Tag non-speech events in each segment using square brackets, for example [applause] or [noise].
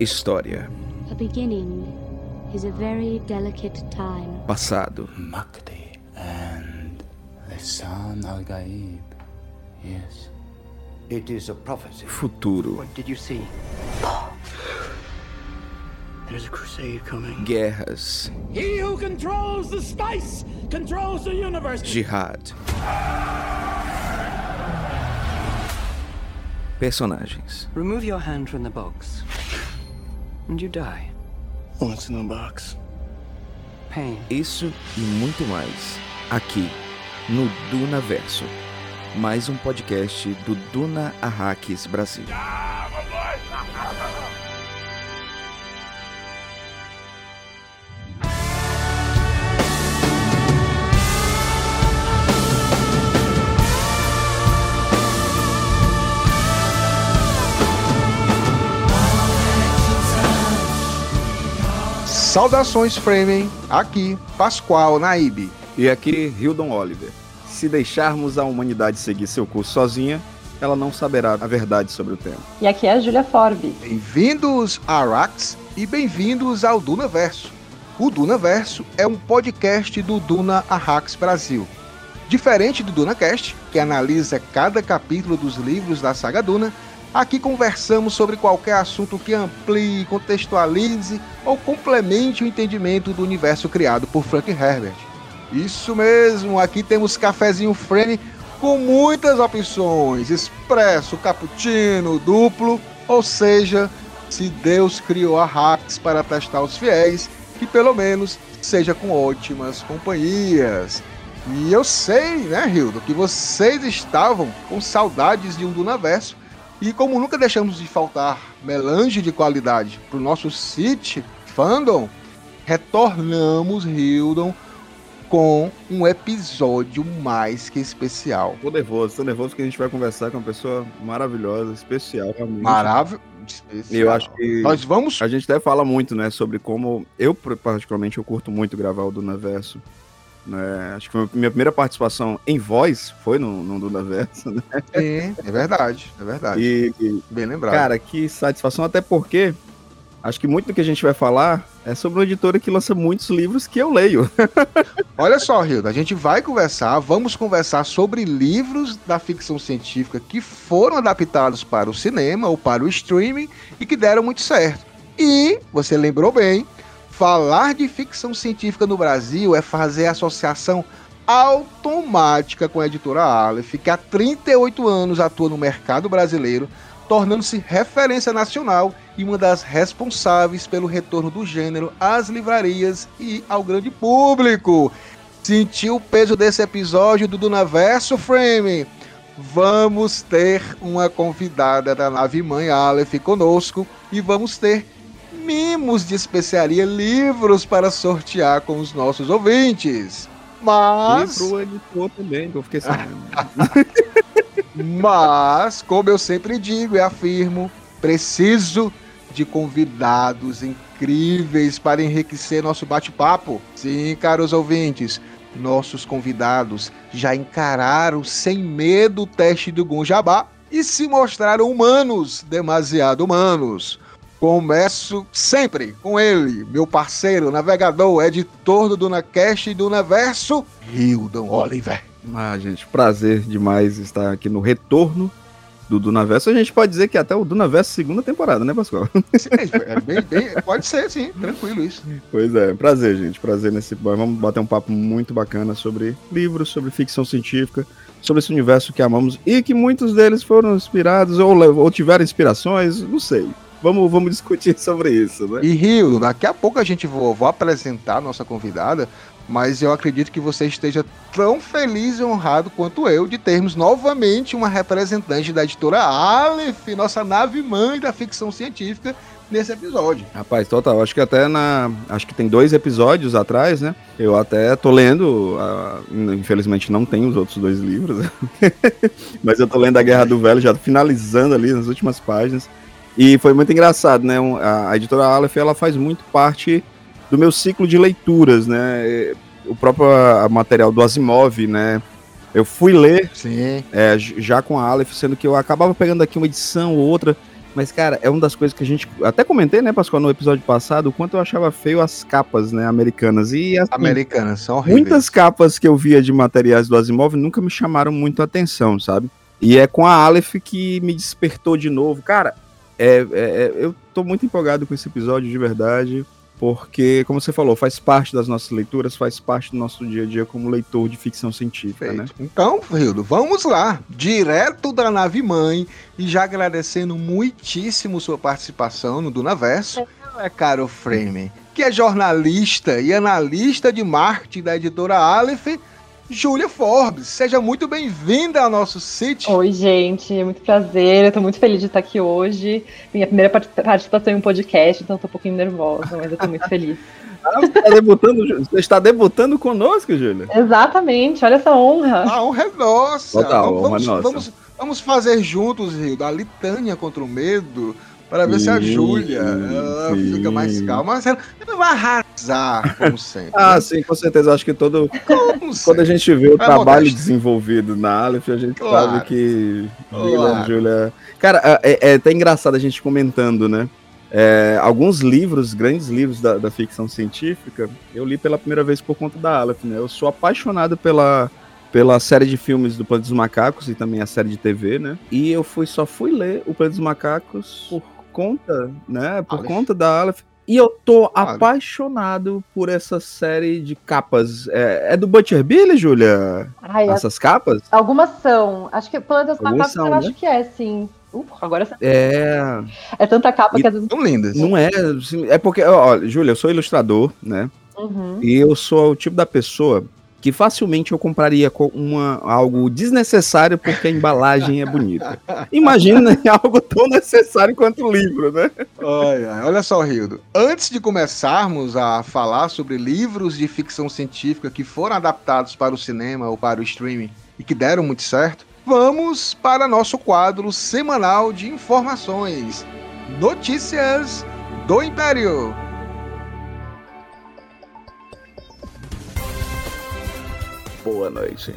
História. A beginning is a very delicate time. Passado. Makti and Lisan al Gaib. Yes. It is a prophecy. Futuro. What did you see? There's a crusade coming. Guerras. He who controls the spice controls the universe. Jihad. Personagens. Remove your hand from the box. And you die. What's in the box? Pain. Isso e muito mais. Aqui, no Duna Verso. Mais um podcast do Duna Arrakis Brasil. Saudações Framing, aqui Pascoal Naíbe. E aqui Hildon Oliver. Se deixarmos a humanidade seguir seu curso sozinha, ela não saberá a verdade sobre o tema. E aqui é a Júlia Forbe. Bem-vindos a Arax e bem-vindos ao Duna Verso. O Duna Verso é um podcast do Duna Arrax Brasil. Diferente do DunaCast, que analisa cada capítulo dos livros da saga Duna, Aqui conversamos sobre qualquer assunto que amplie, contextualize ou complemente o entendimento do universo criado por Frank Herbert. Isso mesmo, aqui temos cafezinho frame com muitas opções: expresso, cappuccino, duplo, ou seja, se Deus criou a Hacks para testar os fiéis, que pelo menos seja com ótimas companhias. E eu sei, né, Hildo, que vocês estavam com saudades de um Dunaverso e como nunca deixamos de faltar melange de qualidade para o nosso City Fandom, retornamos, Hildon, com um episódio mais que especial. Tô nervoso, tô nervoso porque a gente vai conversar com uma pessoa maravilhosa, especial, realmente. Maravilhoso. Eu acho que nós vamos. A gente até fala muito, né, sobre como eu particularmente eu curto muito gravar o Dunaverso. Né? Acho que a minha primeira participação em voz foi no, no Dunaverso, né? Sim, é verdade, é verdade. E, e, Bem lembrado. Cara, que satisfação, até porque acho que muito do que a gente vai falar é sobre uma editora que lança muitos livros que eu leio. [laughs] Olha só, Hilda, a gente vai conversar, vamos conversar sobre livros da ficção científica que foram adaptados para o cinema ou para o streaming e que deram muito certo. E, você lembrou bem, falar de ficção científica no Brasil é fazer associação automática com a editora Aleph, que há 38 anos atua no mercado brasileiro, tornando-se referência nacional e uma das responsáveis pelo retorno do gênero às livrarias e ao grande público. Sentiu o peso desse episódio do Dunaverso Frame? Vamos ter uma convidada da nave mãe Aleph conosco e vamos ter mimos de especiaria, livros para sortear com os nossos ouvintes. Mas. E pro editor também, que eu fiquei sabendo. [laughs] Mas, como eu sempre digo e afirmo, preciso de convidados incríveis para enriquecer nosso bate-papo. Sim, caros ouvintes, nossos convidados já encararam sem medo o teste do Gunjabá e se mostraram humanos, demasiado humanos. Começo sempre com ele, meu parceiro, navegador, editor do DunaCast e do Universo, Hildon Oliver. Ah, gente, prazer demais estar aqui no retorno do Dunaverso. A gente pode dizer que até o Dunaverso segunda temporada, né, Pascoal? Sim, é bem, bem, pode ser, sim, tranquilo isso. Pois é, prazer, gente, prazer nesse... Vamos bater um papo muito bacana sobre livros, sobre ficção científica, sobre esse universo que amamos e que muitos deles foram inspirados ou, ou tiveram inspirações, não sei. Vamos, vamos discutir [laughs] sobre isso, né? E Rio, daqui a pouco a gente vou, vou apresentar a nossa convidada, mas eu acredito que você esteja tão feliz e honrado quanto eu de termos novamente uma representante da editora Aleph, nossa nave mãe da ficção científica, nesse episódio. Rapaz, total. Acho que até na. Acho que tem dois episódios atrás, né? Eu até tô lendo. Uh, infelizmente não tenho os outros dois livros. [laughs] mas eu tô lendo A Guerra do Velho, já finalizando ali nas últimas páginas. E foi muito engraçado, né? A, editora Aleph, ela faz muito parte do meu ciclo de leituras, né? O próprio material do Asimov, né? Eu fui ler. É, já com a Aleph, sendo que eu acabava pegando aqui uma edição ou outra Mas, cara, é uma das coisas que a gente. Até comentei, né, Pascoal, no episódio passado, o quanto eu achava feio as capas, né, americanas. E assim, Americanas, são horríveis. muitas capas que eu via de materiais do Asimov nunca me chamaram muito a atenção, sabe? E é com a Aleph que me despertou de novo. Cara, é, é- é- eu tô muito empolgado com esse episódio, de verdade. Porque, como você falou, faz parte das nossas leituras, faz parte do nosso dia a dia como leitor de ficção científica, né? Perfeito. Então, Rildo, vamos lá, direto da nave mãe e já agradecendo muitíssimo sua participação no Dunaverso, é caro Frame, que é jornalista e analista de marketing da editora Aleph, Júlia Forbes. Seja muito bem-vinda ao nosso sítio. Oi, gente, é muito prazer. Eu tô muito feliz de estar aqui hoje. Minha primeira part- participação em um podcast, então tô um pouquinho nervosa, mas eu tô muito feliz. [laughs] Ah, você, tá debutando, você está debutando conosco, Júlia? Exatamente, olha essa honra. A honra é nossa. Total, vamos, honra vamos, nossa. vamos- vamos fazer juntos, Rildo, a litânia contra o medo. Para ver se a Sim, Júlia sim. fica mais calma. Mas ela, vai arrasar, como sempre. Ah, né? sim, com certeza. Acho que todo, Como quando a gente vê o É trabalho desenvolvido na Aleph, a gente Claro. sabe que Claro. Júlia. Cara, é, é até engraçado a gente comentando, né? É, alguns livros, grandes livros da, da ficção científica, eu li pela primeira vez por conta da Aleph, né? Eu sou apaixonado pela, pela série de filmes do Planeta dos Macacos e também a série de TV, né? E eu fui, só fui ler o Planeta dos Macacos por conta, né? Por Aleph. conta da Aleph. E eu tô Aleph. apaixonado por essa série de capas. É, é do Butcher Billy, Júlia? Ai, as- Essas capas? algumas são. Acho que dos Algumas Macacos são, eu né? acho que é, sim. Uh, agora você- É. é tanta capa E- que às vezes. São lindas. Não é. assim, É porque, ó, Júlia, eu sou ilustrador, né? Uhum. E eu sou o tipo da pessoa que facilmente eu compraria co- uma, algo desnecessário porque a embalagem é bonita. Imagina [laughs] algo tão necessário quanto o livro, né? Ai, olha só, Rildo. Antes de começarmos a falar sobre livros de ficção científica que foram adaptados para o cinema ou para o streaming e que deram muito certo, vamos para nosso quadro semanal de informações. Notícias do Império. Boa noite.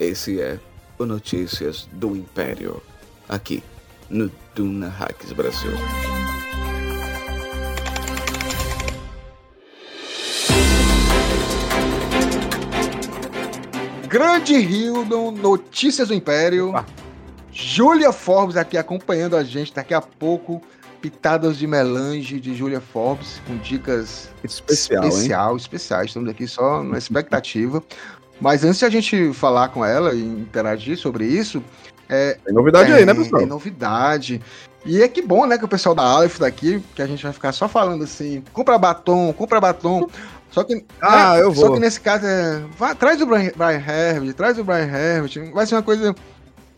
Esse é o Notícias do Império, aqui no Duna Hacks Brasil. Grande Hildon, Notícias do Império. Júlia Forbes aqui acompanhando a gente. Daqui a pouco, pitadas de melange de Júlia Forbes, com dicas Especial, hein? especial, especiais. Estamos aqui só na expectativa. Mas antes de a gente falar com ela e interagir sobre isso, Tem novidade aí, né, pessoal? Tem novidade. E é que bom, né, que o pessoal da Aleph daqui, que a gente vai ficar só falando assim, compra batom, compra batom. Só que, Ah, né, eu Só vou. que nesse caso é, vai, traz o Brian, Brian Herbert, traz o Brian Herbert, vai ser uma coisa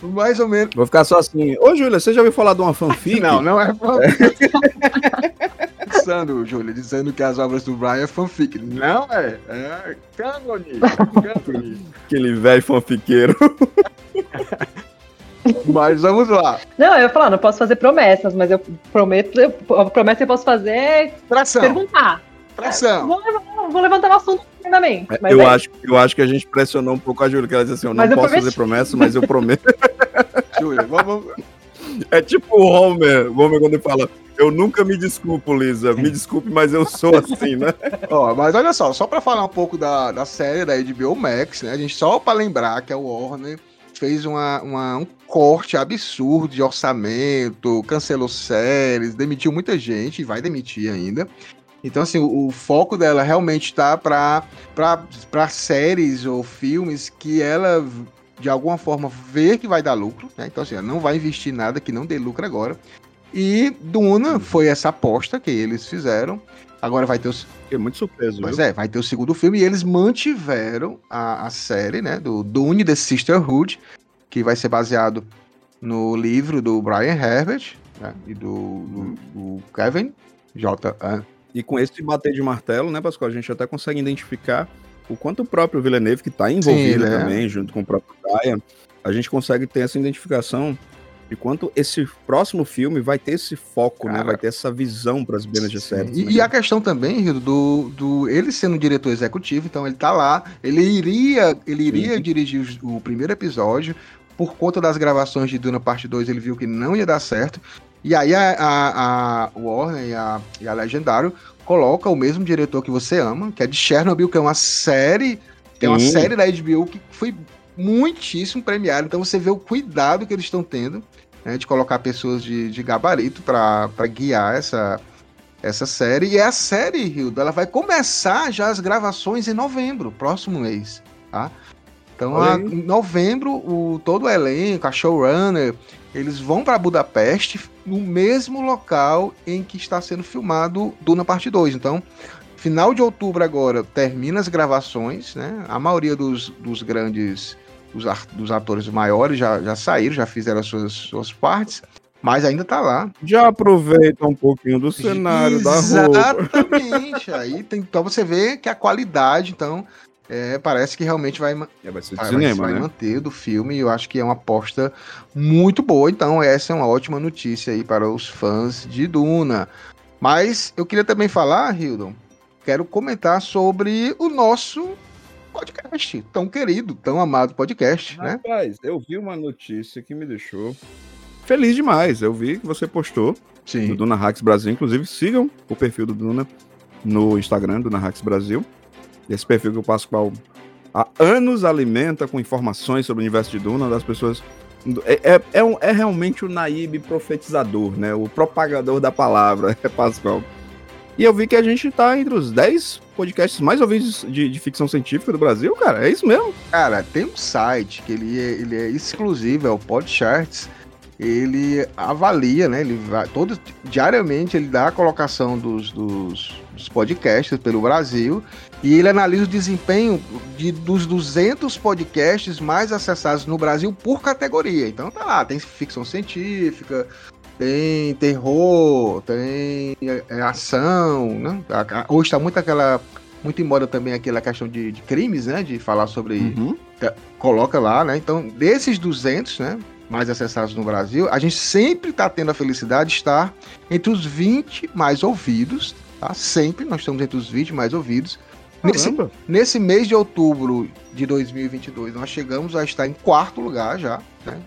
mais ou menos. Vou ficar só assim. Ô, Júlia, você já ouviu falar de uma fanfic? [laughs] Não, não é [laughs] Júlio, dizendo que as obras do Brian é fanfic. Não é, é cânone, cânone. [laughs] Aquele velho fanfiqueiro. [laughs] Mas vamos lá. Não, eu ia falar, não posso fazer promessas, mas eu prometo, eu- a promessa que eu posso fazer é Tração, perguntar. tração. Vou, levantar o assunto. Mas eu, é- acho, eu acho que a gente pressionou um pouco a Júlia, que ela disse assim: eu não Mas eu posso prometi. fazer promessa, mas eu prometo. [laughs] Júlio, vamos, É tipo o Homer, o Homer quando ele fala, eu nunca me desculpo, Lisa, me desculpe, mas eu sou assim, né? [laughs] Ó, mas olha só, só pra falar um pouco da, da série da HBO Max, né? A gente só pra lembrar que a Warner fez uma, uma- um corte absurdo de orçamento, cancelou séries, demitiu muita gente e vai demitir ainda. Então, assim, o, o foco dela realmente tá pra, pra séries ou filmes que ela, de alguma forma, vê que vai dar lucro, né? Então, assim, ela não vai investir nada que não dê lucro agora. E Duna foi essa aposta que eles fizeram. Agora vai ter os, Fiquei muito surpreso, Pois viu? é, vai ter o segundo filme e eles mantiveram a, a série, né, do Dune The Sisterhood, que vai ser baseado no livro do Brian Herbert né, e do, do- do Kevin J. A. E com esse bater de martelo, né, Pascoal, a gente até consegue identificar o quanto o próprio Villeneuve, que está envolvido Sim, né? também, junto com o próprio Ryan, a gente consegue ter essa identificação de quanto esse próximo filme vai ter esse foco, né? Cara. Vai ter essa visão para as Bene Gesserit. E, e a questão também, Rio, do, do ele sendo diretor executivo, então ele tá lá, ele iria, ele iria Sim. dirigir o primeiro episódio. Por conta das gravações de Duna Parte 2, ele viu que não ia dar certo. E aí a, a, a Warner e a, e a Legendário coloca o mesmo diretor que você ama, que é de Chernobyl, que é uma série, que é uma Sim. série da HBO que foi muitíssimo premiada. Então você vê o cuidado que eles estão tendo né, de colocar pessoas de, de gabarito para guiar essa, essa série. E a série, Hilda, ela vai começar já as gravações em novembro, próximo mês, tá? Então, a- em novembro, o, todo o elenco, a showrunner, eles vão para Budapeste, no mesmo local em que está sendo filmado Duna Parte 2. Então, final de outubro agora, termina as gravações, né? A maioria dos, dos grandes, dos, dos atores maiores já, já saíram, já fizeram as suas, suas partes, mas ainda tá lá. Já aproveita um pouquinho do cenário da roupa. Exatamente. Aí tem, então você vê que a qualidade, então, é, parece que realmente vai, É, vai ser cinema, vai né? manter do filme. E eu acho que é uma aposta muito boa. Então, essa é uma ótima notícia aí para os fãs de Duna. Mas eu queria também falar, Hildon, quero comentar sobre o nosso podcast, tão querido, tão amado podcast, né? Rapaz, eu vi uma notícia que me deixou feliz demais. Eu vi que você postou Sim. Duna Hacks Brasil. Inclusive, sigam o perfil do Duna no Instagram, Duna Hacks Brasil. Esse perfil que o Pascoal há anos alimenta com informações sobre o universo de Duna, das pessoas. É, é, é, um- é realmente o Naíbe profetizador, né? O propagador da palavra, é [laughs] Pascoal. E eu vi que a gente tá entre os 10 podcasts mais ouvidos de, de ficção científica do Brasil, cara. É isso mesmo. Cara, tem um site que ele é, ele é exclusivo, é o Podcharts. Ele avalia, né? Ele vai todo diariamente ele dá a colocação dos, dos, dos podcasts pelo Brasil e ele analisa o desempenho de, dos 200 podcasts mais acessados no Brasil por categoria. Então tá lá, tem ficção científica, tem terror, tem é, é, ação, né? Hoje tá muito aquela muito em moda também aquela questão de, de crimes, né? De falar sobre Uhum. coloca lá, né? Então, desses 200, né, mais acessados no Brasil, a gente sempre está tendo a felicidade de estar entre os 20 mais ouvidos, tá? Sempre nós estamos entre os 20 mais ouvidos. Nesse, nesse mês de outubro de 2022, nós chegamos a estar em quarto lugar já, né?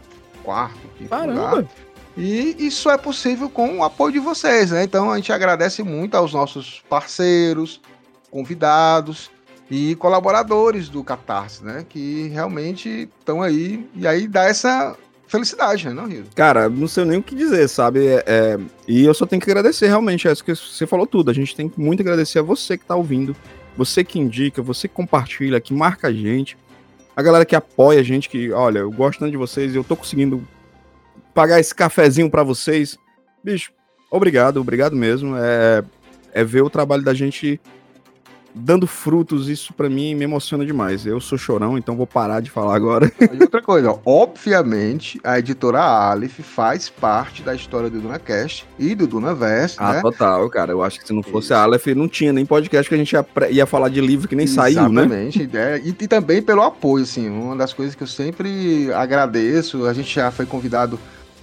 Quarto, quinto lugar. Caramba. E isso é possível com o apoio de vocês, né? Então a gente agradece muito aos nossos parceiros, convidados e colaboradores do Catarse, né? Que realmente estão aí e aí dá essa felicidade, né, não, Rio? Cara, não sei nem o que dizer, sabe? É, é, e eu só tenho que agradecer, realmente. É isso que você falou tudo. A gente tem que muito agradecer a você que tá ouvindo, você que indica, você que compartilha, que marca a gente, a galera que apoia a gente, que, olha, eu gosto tanto de vocês e eu tô conseguindo pagar esse cafezinho pra vocês. Bicho, obrigado, obrigado mesmo. É, é ver o trabalho da gente dando frutos, isso pra mim me emociona demais. Eu sou chorão, então vou parar de falar agora. [laughs] E outra coisa, obviamente, a editora Aleph faz parte da história do DunaCast e do Dunaverse, Ah, né? total, cara. Eu acho que se não fosse Isso. a Aleph, não tinha nem podcast que a gente ia, ia falar de livro que nem saiu, né? Exatamente. [laughs] é, e, e também pelo apoio, assim, uma das coisas que eu sempre agradeço, a gente já foi convidado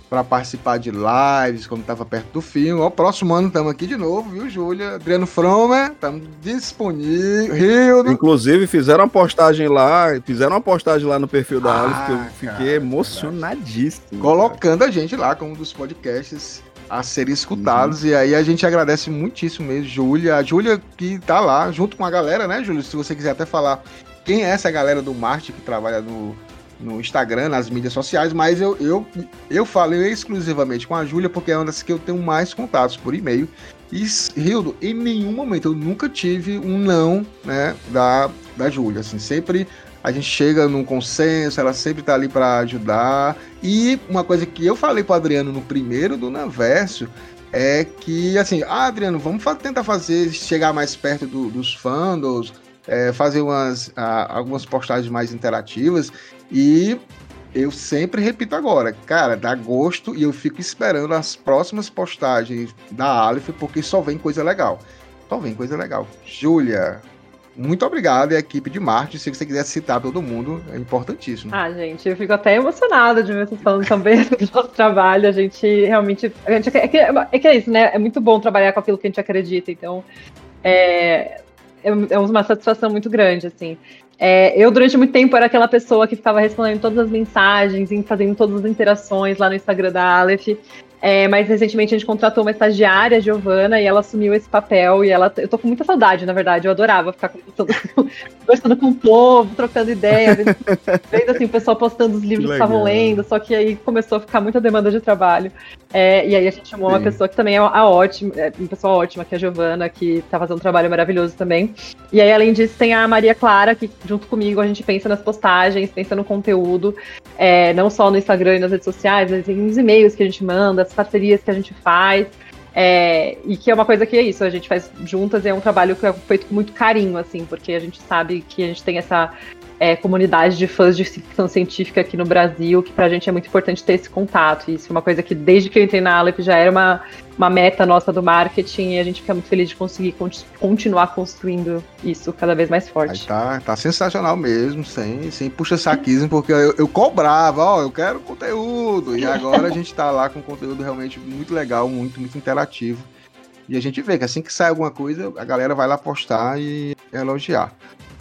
para participar de lives quando estava perto do filme. Ó, próximo ano estamos aqui de novo, viu, Júlia? Adriano Fromer, estamos disponíveis. Inclusive, fizeram uma postagem lá, fizeram uma postagem lá no perfil da Ah, Aleph que eu cara, fiquei emocionadíssimo. colocando a gente lá como um dos podcasts a serem escutados. E aí a gente agradece muitíssimo mesmo, Júlia. A Júlia que tá lá junto com a galera, né, Júlia? Se você quiser até falar quem é essa galera do marketing que trabalha no, no Instagram, nas mídias sociais, mas eu, eu, eu falei exclusivamente com a Júlia porque é uma das que eu tenho mais contatos por e-mail. E, Hildo, em nenhum momento eu nunca tive um não, né, da, da Júlia, assim, sempre a gente chega num consenso, ela sempre tá ali para ajudar. E uma coisa que eu falei pro Adriano no primeiro do Naverso é que, assim, ah, Adriano, vamos tentar fazer, chegar mais perto do- dos fandoms, é, fazer umas, ah, algumas postagens mais interativas. E eu sempre repito agora, cara, dá gosto e eu fico esperando as próximas postagens da Aleph, porque só vem coisa legal. Só vem coisa legal. Júlia, muito obrigado e a equipe de marketing. Se você quiser citar todo mundo, é importantíssimo. Ah, gente, eu fico até emocionada de ver vocês falando também [laughs] do nosso trabalho. A gente realmente. A gente, é, que, é que é isso, né? É muito bom trabalhar com aquilo que a gente acredita. Então, é, é, é uma satisfação muito grande, assim. É, eu, durante muito tempo, era aquela pessoa que ficava respondendo todas as mensagens fazendo todas as interações lá no Instagram da Aleph. É, mas recentemente a gente contratou uma estagiária, a Giovana, e ela assumiu esse papel. E ela, eu tô com muita saudade, na verdade. Eu adorava ficar conversando, [laughs] conversando com o povo, trocando ideia, vendo, [laughs] vendo assim, o pessoal postando os livros que estavam lendo. Só que aí começou a ficar muita demanda de trabalho. É, e aí a gente chamou Sim. uma pessoa que também é a ótima, é uma pessoa ótima, que é a Giovana, que tá fazendo um trabalho maravilhoso também. E aí, além disso, tem a Maria Clara, que junto comigo a gente pensa nas postagens, pensa no conteúdo, é, não só no Instagram e nas redes sociais, mas nos e-mails que a gente manda, as parcerias que a gente faz. É, e que é uma coisa que é isso, a gente faz juntas e é um trabalho que é feito com muito carinho, assim, porque a gente sabe que a gente tem essa é, comunidade de fãs de ficção científica aqui no Brasil, que pra gente é muito importante ter esse contato. E isso é uma coisa que desde que eu entrei na Aleph já era uma, uma meta nossa do marketing e a gente fica muito feliz de conseguir continuar construindo isso cada vez mais forte. Aí tá, tá sensacional mesmo, sem, sem puxa-saquismo, porque eu, eu cobrava, ó, eu quero conteúdo. E agora a gente tá lá com conteúdo realmente muito legal, muito, muito interativo. E a gente vê que assim que sai alguma coisa, a galera vai lá postar e elogiar.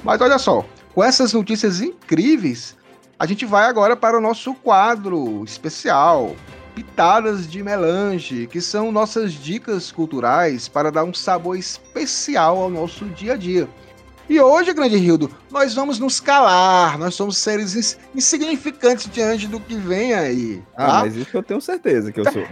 Mas olha só, com essas notícias incríveis, a gente vai agora para o nosso quadro especial, Pitadas de Melange, que são nossas dicas culturais para dar um sabor especial ao nosso dia a dia. E hoje, grande Rildo, nós vamos nos calar, nós somos seres insignificantes diante do que vem aí. Ah, tá? Ah, mas isso eu tenho certeza que eu sou.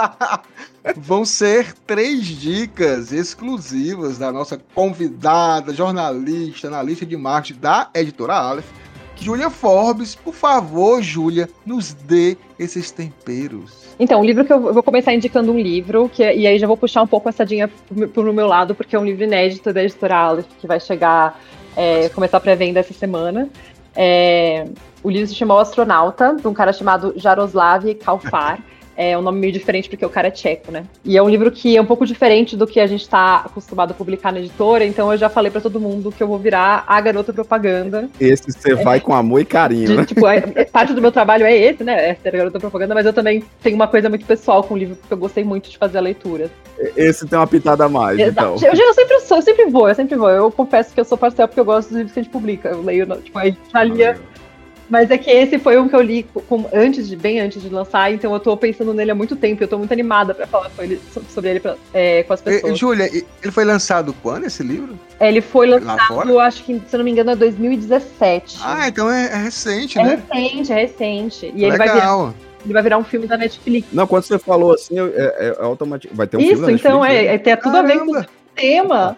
[laughs] Vão ser três dicas exclusivas da nossa convidada, jornalista, analista de marketing da editora Aleph, Júlia Forbes, por favor, Júlia, nos dê esses temperos. Então, o livro que eu vou começar indicando um livro, que, e aí já vou puxar um pouco essa dinha pro, meu lado, porque é um livro inédito da editora Aleph, que vai chegar, é, começar a pré-venda essa semana. É, o livro se chama O Astronauta, de um cara chamado Jaroslav Kalfar. [laughs] É um nome meio diferente porque o cara é tcheco, né? E é um livro que é um pouco diferente do que a gente está acostumado a publicar na editora, então eu já falei para todo mundo que eu vou virar a garota propaganda. Esse você é, vai com amor e carinho, de, né? Tipo, é, é, parte do meu trabalho é esse, né? É ser a garota propaganda, mas eu também tenho uma coisa muito pessoal com o livro, porque eu gostei muito de fazer a leitura. Esse tem uma pitada a mais, Exato. então. Eu, eu, sempre sou, eu sempre vou, eu sempre vou. Eu confesso que eu sou parcial porque eu gosto dos livros que a gente publica. Eu leio, tipo, a gente já lia. Mas é que esse foi um que eu li com, antes de, bem antes de lançar, então eu tô pensando nele há muito tempo, eu tô muito animada para falar ele, sobre ele pra, é, com as pessoas. E, Júlia, ele foi lançado quando esse livro? Ele foi lançado, acho que, se eu não me engano, é 2017. Ah, então é, é recente, é né? É recente, é recente. E Legal. ele vai virar. Ele vai virar um filme da Netflix. Não, quando você falou assim, é, é, é automático. Vai ter um Isso, filme da Netflix? Isso, então é, é, tem tudo Caramba. a ver com o tema.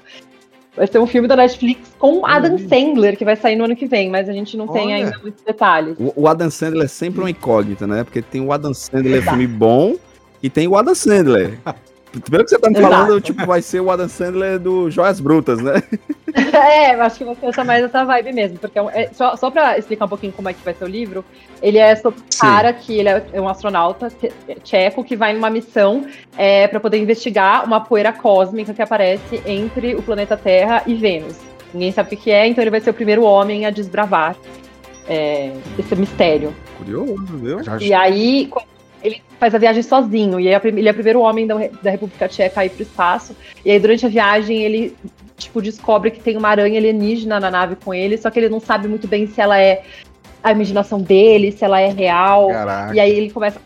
Vai ser um filme da Netflix com Adam. Sandler, que vai sair no ano que vem, mas a gente não Olha. tem ainda muitos detalhes. O, o, Adam Sandler é sempre uma incógnita, né? Porque tem o Adam Sandler, é filme bom, e tem o Adam Sandler. [laughs] Pelo que você tá me falando, tipo, vai ser o Adam Sandler do Joias Brutas, né? [laughs] é, eu acho que vai ser mais essa vibe mesmo. Porque é, é, só, só pra explicar um pouquinho como é que vai ser o livro, ele é sobre um cara que ele é um astronauta tcheco que vai numa missão é, para poder investigar uma poeira cósmica que aparece entre o planeta Terra e Vênus. Ninguém sabe o que é, então ele vai ser o primeiro homem a desbravar é, esse mistério. Curioso, viu? E aí, ele faz a viagem sozinho, e é ele é o primeiro homem da, da República Tcheca a ir para o espaço. E aí, durante a viagem, ele tipo, descobre que tem uma aranha alienígena na nave com ele, só que ele não sabe muito bem se ela é a imaginação dele, se ela é real. Caraca. E aí ele começa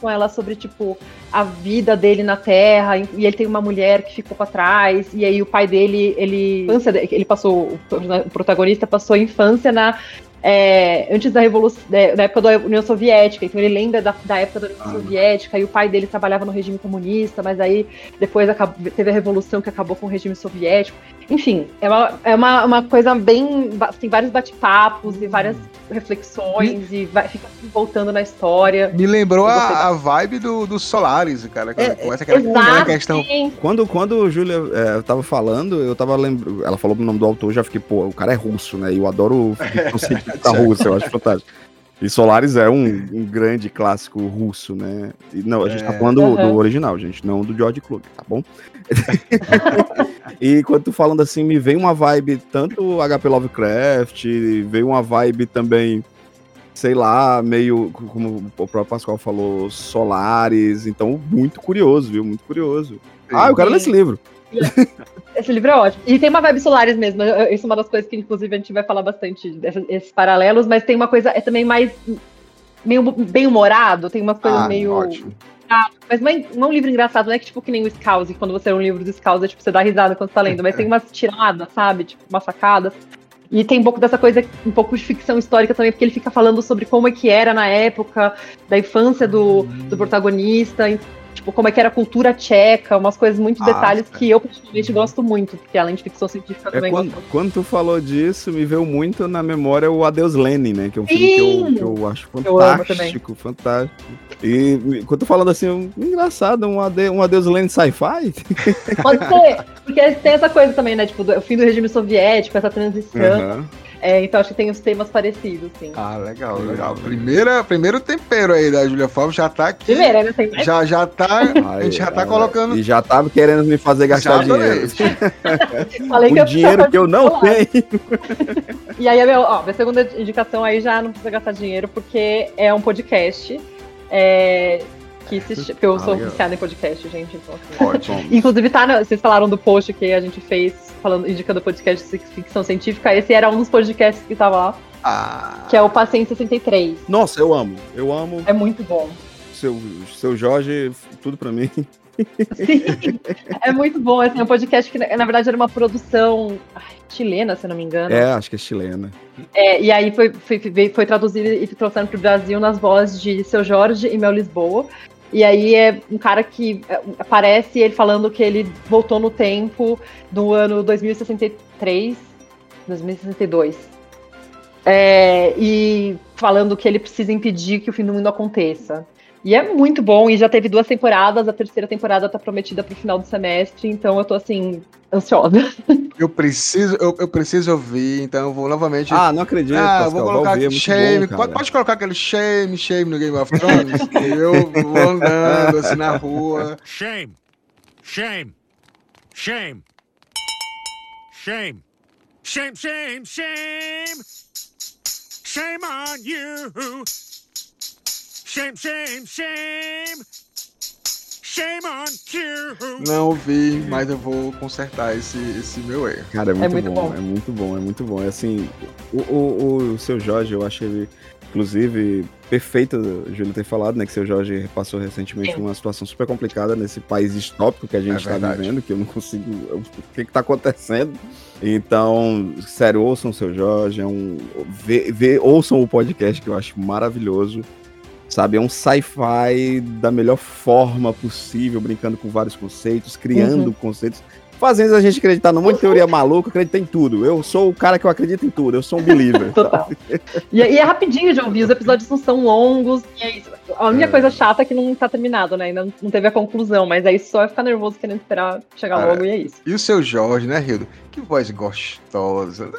com ela sobre, tipo, a vida dele na Terra, e ele tem uma mulher que ficou para trás, e aí o pai dele, ele, ele passou, o protagonista passou a infância na é, antes da revolução, da época da União Soviética, então ele lembra da, da época da União ah. Soviética, e o pai dele trabalhava no regime comunista, mas aí depois acabou, teve a revolução que acabou com o regime soviético. Enfim, é uma, é uma, uma coisa bem. Tem vários bate-papos e várias reflexões e vai, fica voltando na história. Me lembrou a, a vibe do, do Solaris, cara. É, começa aquela, aquela questão. Quando, quando Júlia é, tava falando, eu tava lembrando. Ela falou o nome do autor, já fiquei, pô, o cara é russo, né? E eu adoro [laughs] científica russa, eu acho fantástico. E Solaris é um, um, grande clássico russo, né? E, não, a gente tá é. tá falando uhum. do, original, gente, não do George Clooney, tá bom? [laughs] e quando tu falando assim, me vem uma vibe tanto HP Lovecraft, veio uma vibe também, sei lá, meio, como o próprio Pascoal falou, Solaris, então muito curioso, viu? Muito curioso. Ah, eu quero ler esse livro. Esse livro é ótimo. E tem uma vibe Solaris mesmo. Isso é uma das coisas que, inclusive, a gente vai falar bastante desses paralelos, mas tem uma coisa, é também mais meio bem humorado, tem umas coisas ah, meio. Ótimo. engraçado. Mas não é, não é um livro engraçado, não é que tipo que nem o Scouse, quando você lê um livro do Scouse, é, tipo, você dá risada quando você tá lendo, mas tem umas tiradas, sabe? Tipo, umas sacadas. E tem um pouco dessa coisa, um pouco de ficção histórica também, porque ele fica falando sobre como é que era na época da infância do, do protagonista, tipo, como é que era a cultura tcheca, umas coisas, muitos Ah, detalhes é. que eu particularmente gosto muito, porque além de ficção científica É também quando, gosto. quando tu falou disso, me veio muito na memória o Adeus Lenin, né? Que é um filme que eu, Sim! que eu acho Eu amo também. fantástico, fantástico. E quando tu falando assim, um- engraçado, um, ade, um Adeus Lenin sci-fi? Pode ser, porque tem essa coisa também, né? Tipo, do, o fim do regime soviético, essa transição. Aham. É, então acho que tem os temas parecidos, sim. Ah, legal, legal. Primeira, primeiro tempero aí da Julia Favre já tá aqui. Primeiro, ainda tem mais. Já, já tá. a gente já tá Ai, colocando. E já tava querendo me fazer gastar dinheiro. [laughs] Falei que O eu dinheiro que eu não falar. tenho. [laughs] E aí, a minha, ó, minha segunda indicação aí já não precisa gastar dinheiro, porque é um podcast. é, que, se, que eu Ah, sou legal. viciada em podcast, gente. Então, assim, Ótimo. Inclusive, tá, vocês falaram do post que a gente fez, falando, indicando podcast de ficção científica. Esse era um dos podcasts que tava lá, Ah, que é o Paciente 63. Nossa, eu amo. Eu amo. É muito bom. Seu, seu Jorge, tudo pra mim. Sim, é muito bom. Assim, é um podcast que, na verdade, era uma produção ai, chilena, se eu não me engano. É, acho que é chilena. É, e aí foi, foi, foi traduzido e trouxeram para o Brasil nas vozes de Seu Jorge e Mel Lisboa. E aí é um cara que é, aparece ele falando que ele voltou no tempo do ano 2063, 2062. É, e falando que ele precisa impedir que o fim do mundo aconteça. E é muito bom, e já teve duas temporadas, a terceira temporada tá prometida pro final do semestre, então eu tô assim, ansiosa. [laughs] eu preciso, eu, eu preciso ouvir, então eu vou novamente. Ah, não acredito. Ah, Pascal, vou vai colocar ouvir, é shame. bom, pode, pode colocar aquele shame, shame no Game of Thrones. eu vou andando assim na rua. Shame. Shame. Shame. Shame. Shame, shame, shame. Shame on you. Shame, shame, shame. Shame on you. Não ouvi, mas eu vou consertar esse, esse meu erro. Cara, é muito, muito bom, bom. é muito bom, é muito bom. É assim, o, o, o seu Jorge, eu acho ele, inclusive, perfeito, o Júlio ter falado, né? Que seu Jorge passou recentemente Sim. uma situação super complicada nesse país distópico que a gente É está verdade. vivendo, que eu não consigo. O que que tá acontecendo? Então, sério, ouçam o seu Jorge, é um. Vê, vê- ouçam o podcast que eu acho maravilhoso. Sabe, é um sci-fi da melhor forma possível, brincando com vários conceitos, criando Uhum. conceitos, fazendo a gente acreditar num monte de teoria maluca, acreditar em tudo. Eu sou o cara que eu acredito em tudo, eu sou um believer. [laughs] Total. E, e é rapidinho de ouvir, os episódios não são longos, e é isso. A única É. coisa chata é que não tá terminado, né? Ainda não- teve a conclusão, mas aí só vai ficar nervoso querendo esperar chegar É. logo e é isso. E o seu Jorge, né, Rildo? Que voz gostosa.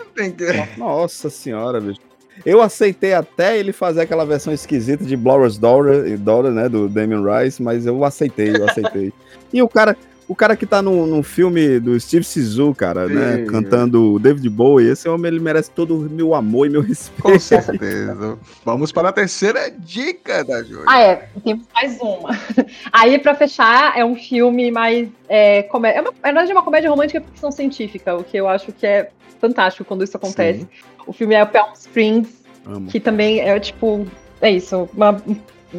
Nossa senhora, bicho. Eu aceitei até ele fazer aquela versão esquisita de Blowers Dora, Dora, né, do Damien Rice, mas eu aceitei, eu aceitei. [laughs] e o cara, o cara que tá no, no filme do Steve Sisu, cara, né, Sim. cantando o David Bowie, esse homem ele merece todo o meu amor e meu [laughs] respeito. Com certeza. Vamos para a terceira dica da Júlia. Ah, é, temos mais uma. [laughs] Aí, pra fechar, é um filme mais. É, comé- é uma, é uma comédia romântica e ficção científica, o que eu acho que é fantástico quando isso acontece. Sim. O filme é Palm Springs, Amo. que também é tipo. É isso. uma-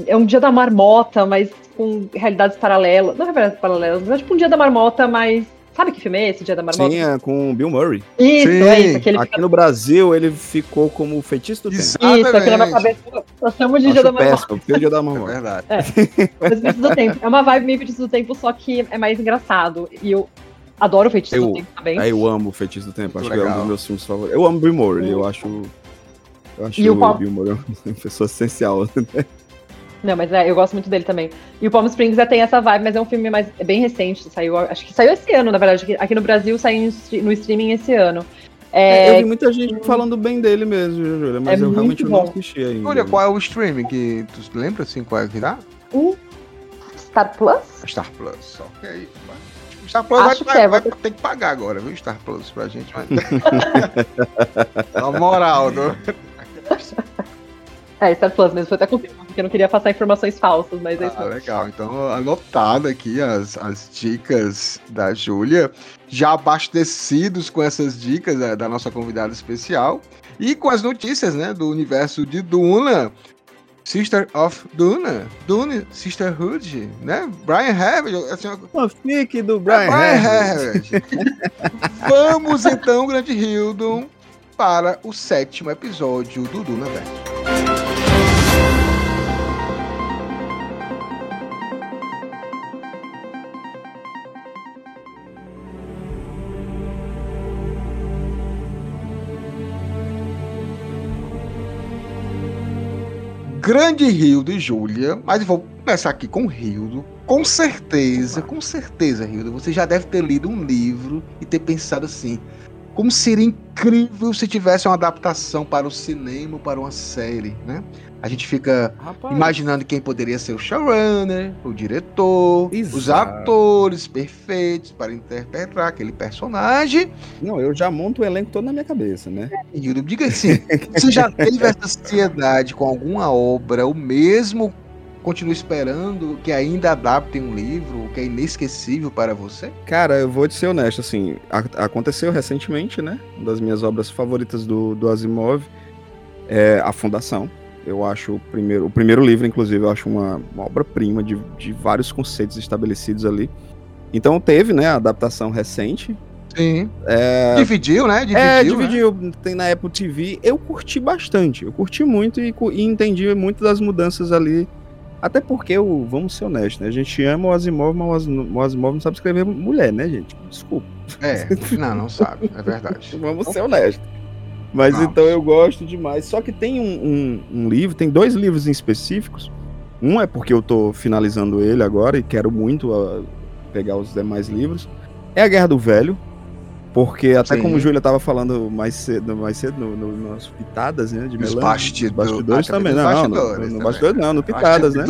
é um dia da marmota, mas com realidades paralelas. Não realidades paralelas, mas é tipo um dia da marmota, mas. Sabe que filme é esse, Dia da Marmota? Sim, é com o Bill Murray. Isso, Sim. é isso. Aquele Aqui no Brasil ele ficou como o feitiço do tempo. Isso. Isso, aquele na minha Exatamente. cabeça. Nós chamamos de Dia da Acho Marmota. péssimo, porque o dia da É mamãe. verdade. Mas Feitiço do Tempo. É uma vibe meio Feitiço do Tempo, só que é mais engraçado. E eu adoro o Feitiço Eu- do Tempo também. É, eu amo o Feitiço do Tempo, acho que é um Legal. dos meus filmes favoritos. Eu amo Bill Murray, eu acho. Eu acho E o o Bill Murray uma pessoa essencial. Não, mas é, eu gosto muito dele também. E o Palm Springs já tem essa vibe, mas é um filme mais é bem recente. Saiu, acho que saiu esse ano, na verdade. Aqui- no Brasil saiu no streaming esse ano. É, eu É, vi muita gente falando bem dele mesmo, Júlia, mas É eu realmente muito não bom. assisti ainda. Júlia, qual é o streaming que. Tu lembra assim qual é que dá? o Star Plus? Star Plus, ok. Star Plus vai, que vai, é, vai vou ter que pagar agora, viu? Star Plus pra gente. Vai. [laughs] Na moral, do... É, Star Plus mesmo, foi até confirmado, porque eu não queria passar informações falsas, mas é isso. Ah, legal. Então, anotado aqui as, as dicas da Júlia. Já abastecidos com essas dicas da nossa convidada especial. E com as notícias, né, do universo de Duna. Sister of Duna, Dune Sisterhood, né? Brian Herbert, assim, Uma fic do é Brian, Brian Herbert. [laughs] Vamos então, grande Hildon, para o sétimo episódio do Duna Verso. Grande Rildo e Júlia, mas vou começar aqui com Rildo. Com certeza, com certeza, Rildo, você já deve ter lido um livro e ter pensado assim: como seria incrível se tivesse uma adaptação para o cinema para uma série, né? A gente fica Rapaz, imaginando quem poderia ser o showrunner, o diretor, os Exato. atores perfeitos para interpretar aquele personagem. Não, eu já monto o elenco todo na minha cabeça, né? Diga assim, você já teve essa ansiedade com alguma obra, ou mesmo continua esperando que ainda adaptem um livro que é inesquecível para você? Cara, eu vou te ser honesto, assim, aconteceu recentemente, né? Uma das minhas obras favoritas do, do Asimov é A Fundação. Eu acho o primeiro, o primeiro livro, inclusive, eu acho uma, uma obra-prima de, de vários conceitos estabelecidos ali. Então teve, né, a adaptação recente. Sim. É, Dividiu, né? Dividiu. é, né? dividiu. Tem na Apple TV. Eu curti bastante. Eu curti muito e, e entendi muito das mudanças ali. Até porque, o, vamos ser honestos, né? A gente ama o Asimov, mas o Asim- o Asimov não sabe escrever mulher, né, gente? Desculpa. É, não, não sabe, é verdade. [laughs] Vamos ser honestos. Mas Vamos. então eu gosto demais. Só que tem um, um- um livro, tem dois livros em específicos. Um é porque eu tô finalizando ele agora e quero muito ah, pegar os demais livros. É a Guerra do Velho. Porque até Sim. como o Júlia tava falando mais cedo, mais cedo no, no, nas pitadas, né? De melange, bastidores. bastidores Ah, também, não, bastidores no, no bastidores não, no pitadas, né?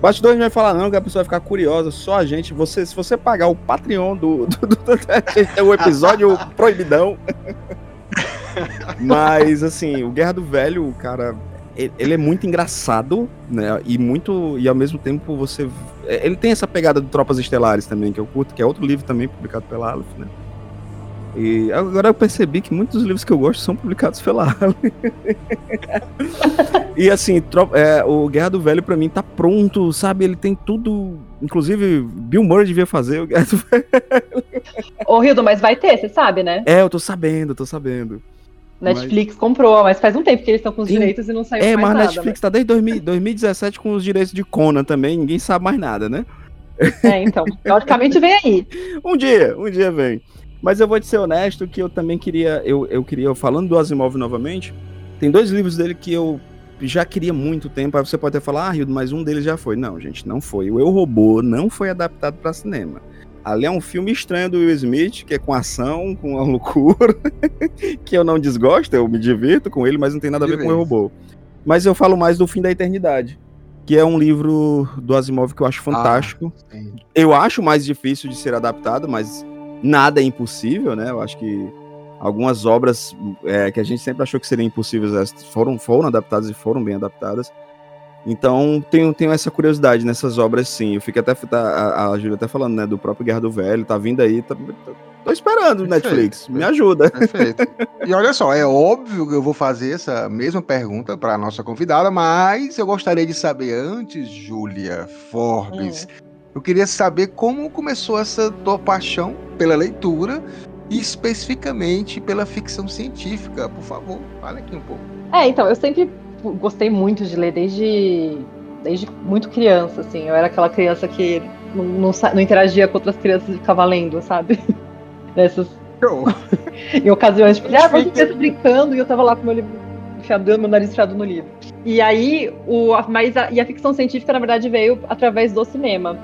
Bastidores não vai falar não, que a pessoa vai ficar curiosa, só a gente. Você, se você pagar o Patreon do, do, do, é o episódio proibidão. Mas assim, o Guerra do Velho, cara, ele ele é muito engraçado, né? E muito e ao mesmo tempo você ele tem essa pegada do Tropas Estelares também que eu curto, que é outro livro também publicado pela Aleph, né? E agora eu percebi que muitos dos livros que eu gosto são publicados pela. [laughs] E assim, é, o Guerra do Velho pra mim tá pronto, sabe? Ele tem tudo. Inclusive, Bill Murray devia fazer o Guerra do Velho. Ô, Hildo, mas vai ter, você sabe, né? É, eu tô sabendo, tô sabendo. Netflix comprou, mas faz um tempo que eles estão com os Sim. direitos e não saiu É, mais mas a nada. Netflix tá desde 2000 2017 com os direitos de Conan também, ninguém sabe mais nada, né? né? É, então. Teoricamente vem aí. [laughs] Um dia, um dia vem. Mas eu vou te ser honesto que eu também queria, eu, eu queria, falando do Asimov novamente, tem dois livros dele que eu já queria muito tempo. Aí você pode até falar, ah, Hildo, mas um deles já foi. Não, gente, não foi. O Eu Robô não foi adaptado para cinema. Ali é um filme estranho do Will Smith, que é com ação, com uma [laughs] loucura, que eu não desgosto, eu me divirto com ele, mas não tem nada a ver com o Eu Robô. Mas eu falo mais do Fim da Eternidade, que é um livro do Asimov que eu acho fantástico. sim. eu acho mais difícil de ser adaptado, mas nada é impossível, né? Eu acho que algumas obras é, que a gente sempre achou que seriam impossíveis foram, foram adaptadas e foram bem adaptadas. Então, tenho, tenho essa curiosidade nessas obras, sim. Eu fico até. tá- a, a Júlia até falando, né? Do próprio Guerra do Velho, tá vindo aí. Tá, tá- tô esperando, Perfeito, Netflix. Me ajuda. Perfeito. E olha só, é óbvio que eu vou fazer essa mesma pergunta para a nossa convidada, mas eu gostaria de saber antes, Júlia Forbes, eu queria saber como começou essa tua paixão pela leitura e especificamente pela ficção científica. Por favor, fale aqui um pouco. É, então, eu sempre gostei muito de ler desde, desde muito criança, assim. Eu era aquela criança que não, não, não interagia com outras crianças e ficava lendo, sabe? [laughs] Nessas, [laughs] em ocasiões, tipo, ah, vamos criança brincando e eu tava lá com meu livro enfiado, meu nariz enfiado no livro. E aí, o, mas a, e a ficção científica, na verdade, veio através do cinema.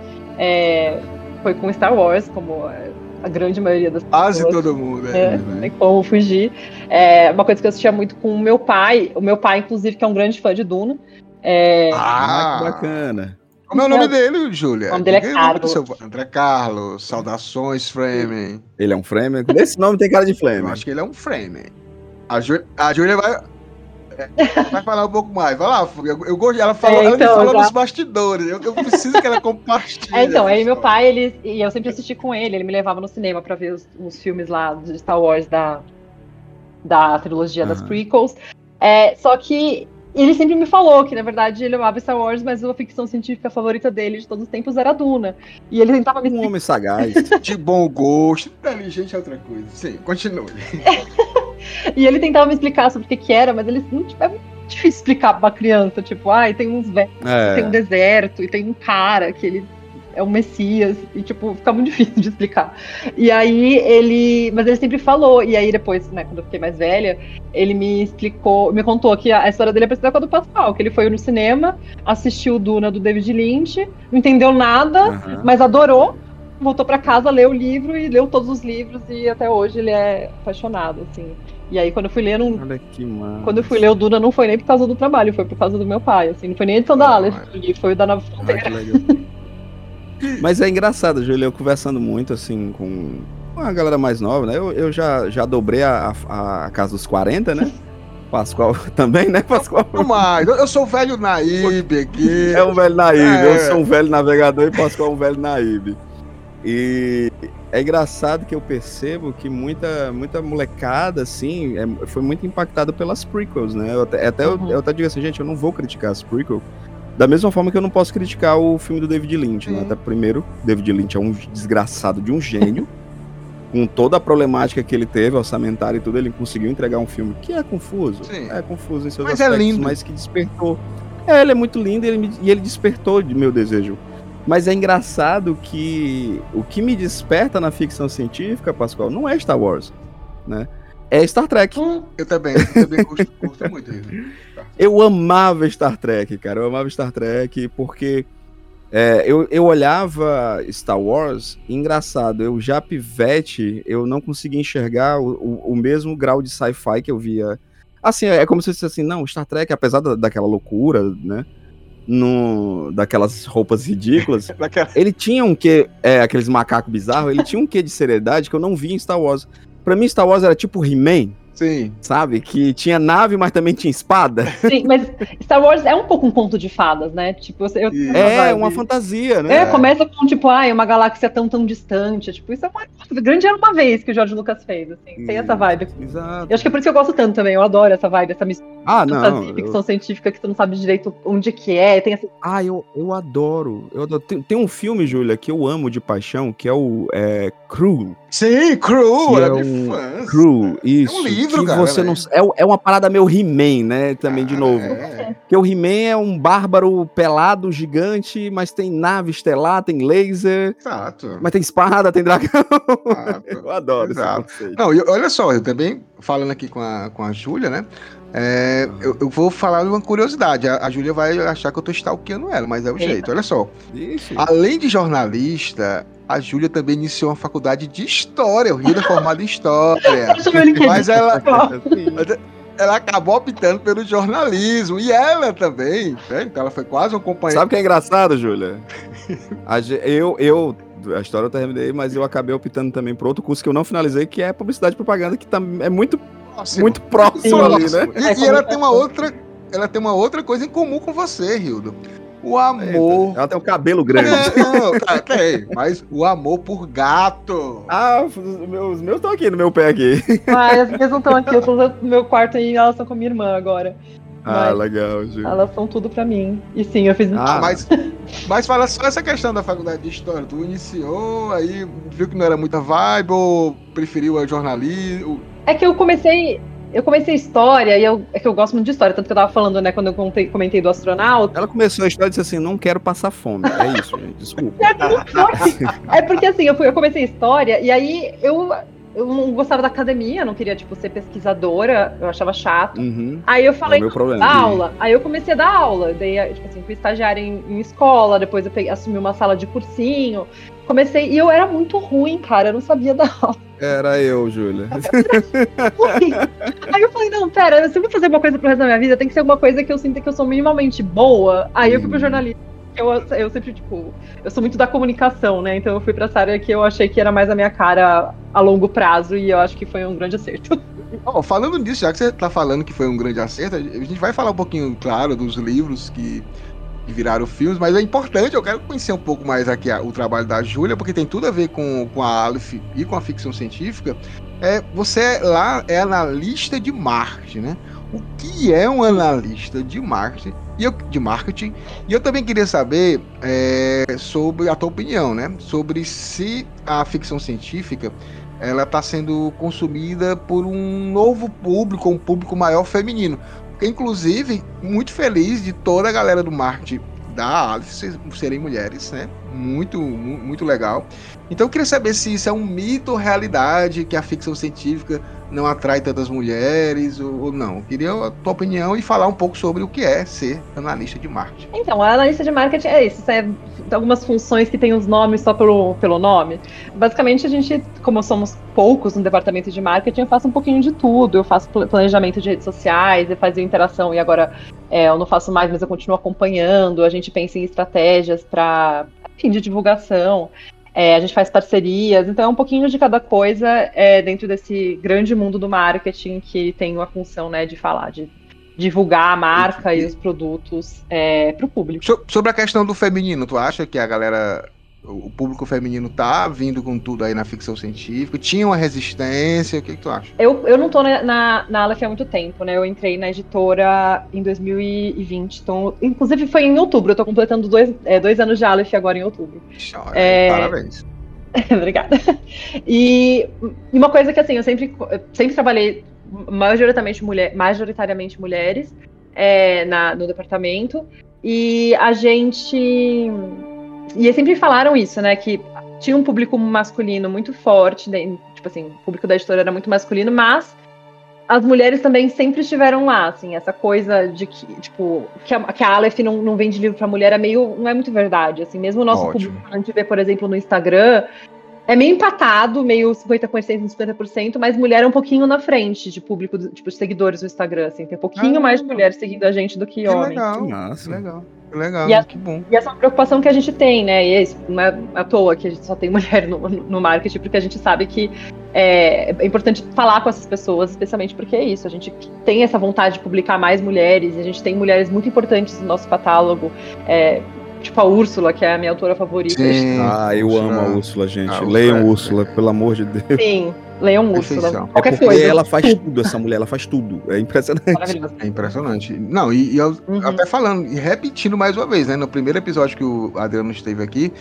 É, foi com Star Wars, como é, a grande maioria das Quase pessoas. todo mundo, É, é. não tem como fugir. É, uma coisa que eu assistia muito com o meu pai, o meu pai, inclusive, que é um grande fã de Duna. É, Ah, Ah, que bacana. como é o nome Não. dele, Júlia? O nome dele é Carlos. seu- André Carlos, saudações, Framing. Ele é um Framer. Esse nome tem cara de Eu Framer. acho que ele é um Framing. A, Jú- a Júlia vai. Vai falar um pouco mais. Vai lá, Fuga. eu, eu. Ela, falou, É, ela me então, falou já. nos bastidores. Eu, eu preciso que ela compartilhe. [laughs] É, então, aí meu pai, ele, e eu sempre assisti com ele, ele me levava no cinema pra ver os, os filmes lá de Star Wars da, da trilogia das Aham. prequels. É, só que ele sempre me falou que, na verdade, ele amava Star Wars, mas a ficção científica favorita dele de todos os tempos era Duna. E ele tentava me Um homem sagaz. De bom gosto, inteligente é outra coisa. Sim, continue. [laughs] E ele tentava me explicar sobre o que, que era, mas ele não tipo, é muito difícil explicar pra uma criança. Tipo, ai, tem uns velhos, tem um É. deserto, e tem um cara que ele é o Messias, e tipo, fica muito [laughs] difícil de explicar. E aí ele. Mas ele sempre falou, e aí depois, né, quando eu fiquei mais velha, ele me explicou, me contou que a história dele é parecida com a do Pascal, que ele foi no cinema, assistiu Duna do David Lynch, não entendeu nada, Aham. mas adorou. Voltou pra casa, leu o livro e leu todos os livros e até hoje ele é apaixonado, assim. E aí quando eu fui ler, não, Olha que massa. quando eu fui ler o Duna não foi nem por causa do trabalho, foi por causa do meu pai, assim, não foi nem a edição da Ah, Aleph, foi o da Nova Ah, Fronteira. legal. [laughs] Mas é engraçado, Júlio, eu conversando muito assim com a galera mais nova, né? Eu, eu já, já dobrei a, a, a casa dos 40, né? [laughs] Pascoal [laughs] também, né, Pascoal? Não mais, eu sou velho naíbe aqui. É um velho naíbe, É. eu sou um velho navegador e Pascoal é um velho naíbe. E é engraçado que eu percebo que muita, muita molecada, assim, é- foi muito impactada pelas prequels, né? Eu até, até, eu- Uhum. eu, até digo assim, gente, eu não vou criticar as prequels, da mesma forma que eu não posso criticar o filme do David Lynch, né? Sim. Até primeiro, David Lynch é um desgraçado de um gênio, [laughs] com toda a problemática que ele teve, orçamentária e tudo, ele conseguiu entregar um filme que é confuso, Sim. é confuso em seus Mas é aspectos, lindo. mas que despertou. É, ele é muito lindo e ele, me- e ele despertou de meu desejo. Mas é engraçado que o que me desperta na ficção científica, Pascoal, não é Star Wars, né? É Star Trek. Hum, Eu também, eu também curto, curto muito. Eu amava Star Trek, cara. Eu amava Star Trek porque é, eu, eu olhava Star Wars, engraçado, eu já pivete, eu não conseguia enxergar o, o, o mesmo grau de sci-fi que eu via. Assim, é como se eu dissesse assim, não, Star Trek, apesar da, daquela loucura, né? No, daquelas roupas ridículas, [laughs] ele tinha um quê, é, aqueles macacos bizarros, ele tinha um quê de seriedade que eu não via em Star Wars. Pra mim, Star Wars era tipo He-Man, Sim. sabe? Que tinha nave, mas também tinha espada. [laughs] sim, mas Star Wars é um pouco um conto de fadas, né? Tipo, eu, É, vibe. uma fantasia, né? É, começa com, tipo, ai, uma galáxia tão, tão distante. Tipo, isso é uma grande era uma vez que o George Lucas fez, assim. Tem essa vibe. Exato. Eu acho que é por isso que eu gosto tanto também. Eu adoro essa vibe, essa mistura Ah, de não. fantasia eu- ficção científica que tu não sabe direito onde que é. Tem essa... Ah, eu, eu adoro. Eu adoro. Tem, tem um filme, Júlia, que eu amo de paixão, que é o é, Crew. Sim, era é de um fãs. Crew, isso. É um livro, que cara, Você não, né? é, é uma parada meio He-Man, né? Também, de Cara, novo. é. Porque o He-Man é um bárbaro pelado, gigante, mas tem nave estelar, tem laser, Exato. mas tem espada, tem dragão. Exato. [laughs] Eu adoro Exato. esse conceito. Não, e olha só, eu também, falando aqui com a, com a Júlia, né? é, eu, eu vou falar uma curiosidade. A, a Júlia vai achar que eu tô stalkeando ela, mas é o Eita. jeito. Olha só. Ixi. Além de jornalista, a Júlia também iniciou uma faculdade de História. O Rio é formado em História. [laughs] Mas ela, Assim, ela acabou optando pelo jornalismo. E ela também, né? Então ela foi quase uma companheira. Sabe o que é engraçado, Júlia? Eu, eu, a história eu terminei, mas eu acabei optando também por outro curso que eu não finalizei, que é publicidade e propaganda, que tam- é muito, Próximo. muito próximo Sim. ali, né? E, e ela tem uma outra. Ela tem uma outra coisa em comum com você, Hildo. O amor. Ela tem um cabelo grande. É, não, tá, tem, mas o amor por gato. Ah, os meus, estão aqui no meu pé aqui. Ai, as minhas não estão aqui, eu tô no meu quarto e elas estão com a minha irmã agora. Ah, Mas- legal, Júlia. Elas são tudo pra mim. E sim, eu fiz. Ah, mas, mas fala só essa questão da faculdade de história. Tu iniciou, aí viu que não era muita vibe, ou preferiu o jornalismo. É que eu comecei. Eu comecei história e eu, é que eu gosto muito de história, tanto que eu tava falando, né, quando eu contei- comentei do astronauta. Ela começou a história e disse assim: não quero passar fome. É isso, gente. Desculpa. É. [laughs] É porque assim, eu, fui, eu comecei história e aí eu, eu não gostava da academia, não queria, tipo, ser pesquisadora, eu achava chato. Uhum. Aí eu É falei, meu problema. aula. Aí eu comecei a dar aula. Daí, tipo assim, fui estagiária em, em escola, depois eu peguei, assumi uma sala de cursinho. Comecei, e eu era muito ruim, cara, eu não sabia dar aula. Era eu, Júlia. Aí eu falei, não, pera, se eu vou fazer uma coisa pro resto da minha vida, tem que ser alguma coisa que eu sinta que eu sou minimamente boa. Aí eu fui pro Hum. jornalismo. Eu, eu sempre, tipo, eu sou muito da comunicação, né? Então eu fui pra essa área que eu achei que era mais a minha cara a longo prazo e eu acho que foi um grande acerto. [laughs] Ó, falando nisso, já que você tá falando que foi um grande acerto, a gente vai falar um pouquinho, claro, dos livros que, que viraram filmes, mas é importante, eu quero conhecer um pouco mais aqui a- o trabalho da Júlia, porque tem tudo a ver com, com a Aleph e com a ficção científica. É, você lá é analista de marketing, né? o que é um analista de marketing e eu, de marketing. E eu também queria saber é, sobre a tua opinião, né? Sobre se a ficção científica ela está sendo consumida por um novo público, um público maior feminino. Inclusive, muito feliz de toda a galera do marketing da Alice serem mulheres, né? Muito, muito legal. Então eu queria saber se isso é um mito ou realidade, que a ficção científica não atrai tantas mulheres ou, ou, não. Eu queria a tua opinião e falar um pouco sobre o que é ser analista de marketing. Então, a analista de marketing é isso, é algumas funções que têm os nomes só pelo, pelo nome. Basicamente, a gente, como somos poucos no departamento de marketing, eu faço um pouquinho de tudo. Eu faço planejamento de redes sociais, eu fazia interação e agora é, eu não faço mais, mas eu continuo acompanhando. A gente pensa em estratégias para fim de divulgação. É, a gente faz parcerias, então é um pouquinho de cada coisa é, dentro desse grande mundo do marketing que tem a função né, de falar, de divulgar a marca e, e os produtos é, para o público. Sobre a questão do feminino, tu acha que a galera o público feminino tá vindo com tudo aí na ficção científica? Tinha uma resistência? O que, que tu acha? Eu, eu não tô na, na, na Aleph há muito tempo, né? Eu entrei na editora em 2020. Então, inclusive foi em outubro. Eu tô completando dois, é, dois anos de Aleph agora em outubro. Chora, é... Parabéns. [laughs] Obrigada. E, uma coisa que assim, eu sempre, eu sempre trabalhei majoritariamente, mulher, majoritariamente mulheres é, na, no departamento. E a gente e sempre falaram isso, né? Que tinha um público masculino muito forte, tipo assim, o público da editora era muito masculino, mas as mulheres também sempre estiveram lá, assim, essa coisa de que, tipo, que a, que a Aleph não, não vende livro para mulher é meio, não é muito verdade, assim, mesmo o nosso Ótimo. público, a gente vê, por exemplo, no Instagram, é meio empatado, meio 50% e 50%, mas mulher é um pouquinho na frente de público, tipo, de seguidores no Instagram, assim, tem um pouquinho ah, mais de mulheres seguindo a gente do que, que homens. Legal, Nossa. legal. Legal, e a, que bom. E essa é uma preocupação que a gente tem, né? E é isso, não é à toa que a gente só tem [laughs] mulher no, no marketing, porque a gente sabe que é, é, importante falar com essas pessoas, especialmente porque é isso, a gente tem essa vontade de publicar mais mulheres, e a gente tem mulheres muito importantes no nosso catálogo. É, tipo a Úrsula, que é a minha autora favorita. Sim. Ah, eu amo a Úrsula, gente. Ah, Leiam Úrsula, pelo amor de Deus. Sim. Leiam Úrsula. Qualquer é coisa. ela faz tudo. tudo. essa mulher, ela faz tudo. É impressionante. É impressionante. Não, e, e eu, uhum. até falando, e repetindo mais uma vez, né? No primeiro episódio que o Adriano esteve aqui,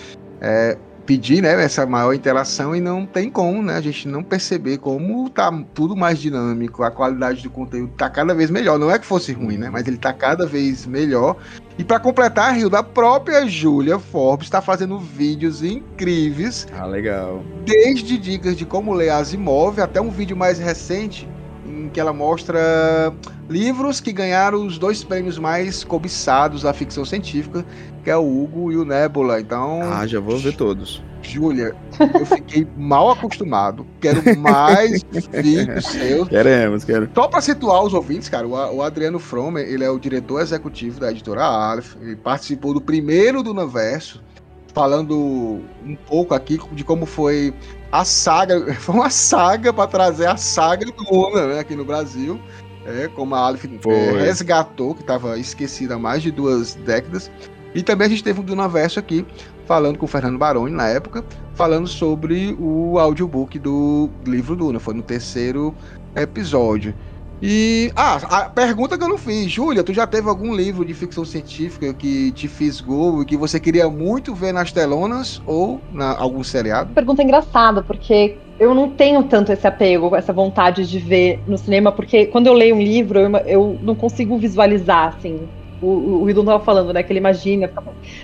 é, pedir né, essa maior interação e não tem como, né? A gente não perceber como tá tudo mais dinâmico, a qualidade do conteúdo tá cada vez melhor. Não é que fosse ruim, né? Mas ele tá cada vez melhor. E para completar, Rio, da própria Julia Forbes está fazendo vídeos incríveis. Ah, legal. Desde dicas de como ler Asimov até um vídeo mais recente em que ela mostra livros que ganharam os dois prêmios mais cobiçados da ficção científica, que é o Hugo e o Nebula. Então. Ah, já vou ver todos. Júlia, eu fiquei mal acostumado. Quero mais [laughs] vídeos seus. Queremos, quero. Só para situar os ouvintes, cara, o Adriano Fromer, ele é o diretor executivo da editora Aleph. Ele participou do primeiro do universo, falando um pouco aqui de como foi a saga. [laughs] Foi uma saga para trazer a saga do Luna, né, aqui no Brasil. É, como a Aleph é, resgatou, que estava esquecida há mais de duas décadas. E também a gente teve um Dunaverso aqui, falando com o Fernando Baroni na época, falando sobre o audiobook do livro Duna. Foi no terceiro episódio. E. Ah, a pergunta que eu não fiz. Júlia, tu já teve algum livro de ficção científica que te fisgou e que você queria muito ver nas telonas ou na algum seriado? Pergunta engraçada, porque eu não tenho tanto esse apego, essa vontade de ver no cinema, porque quando eu leio um livro, eu, eu não consigo visualizar, assim, o, o Hidon tava falando, né? Que ele imagina,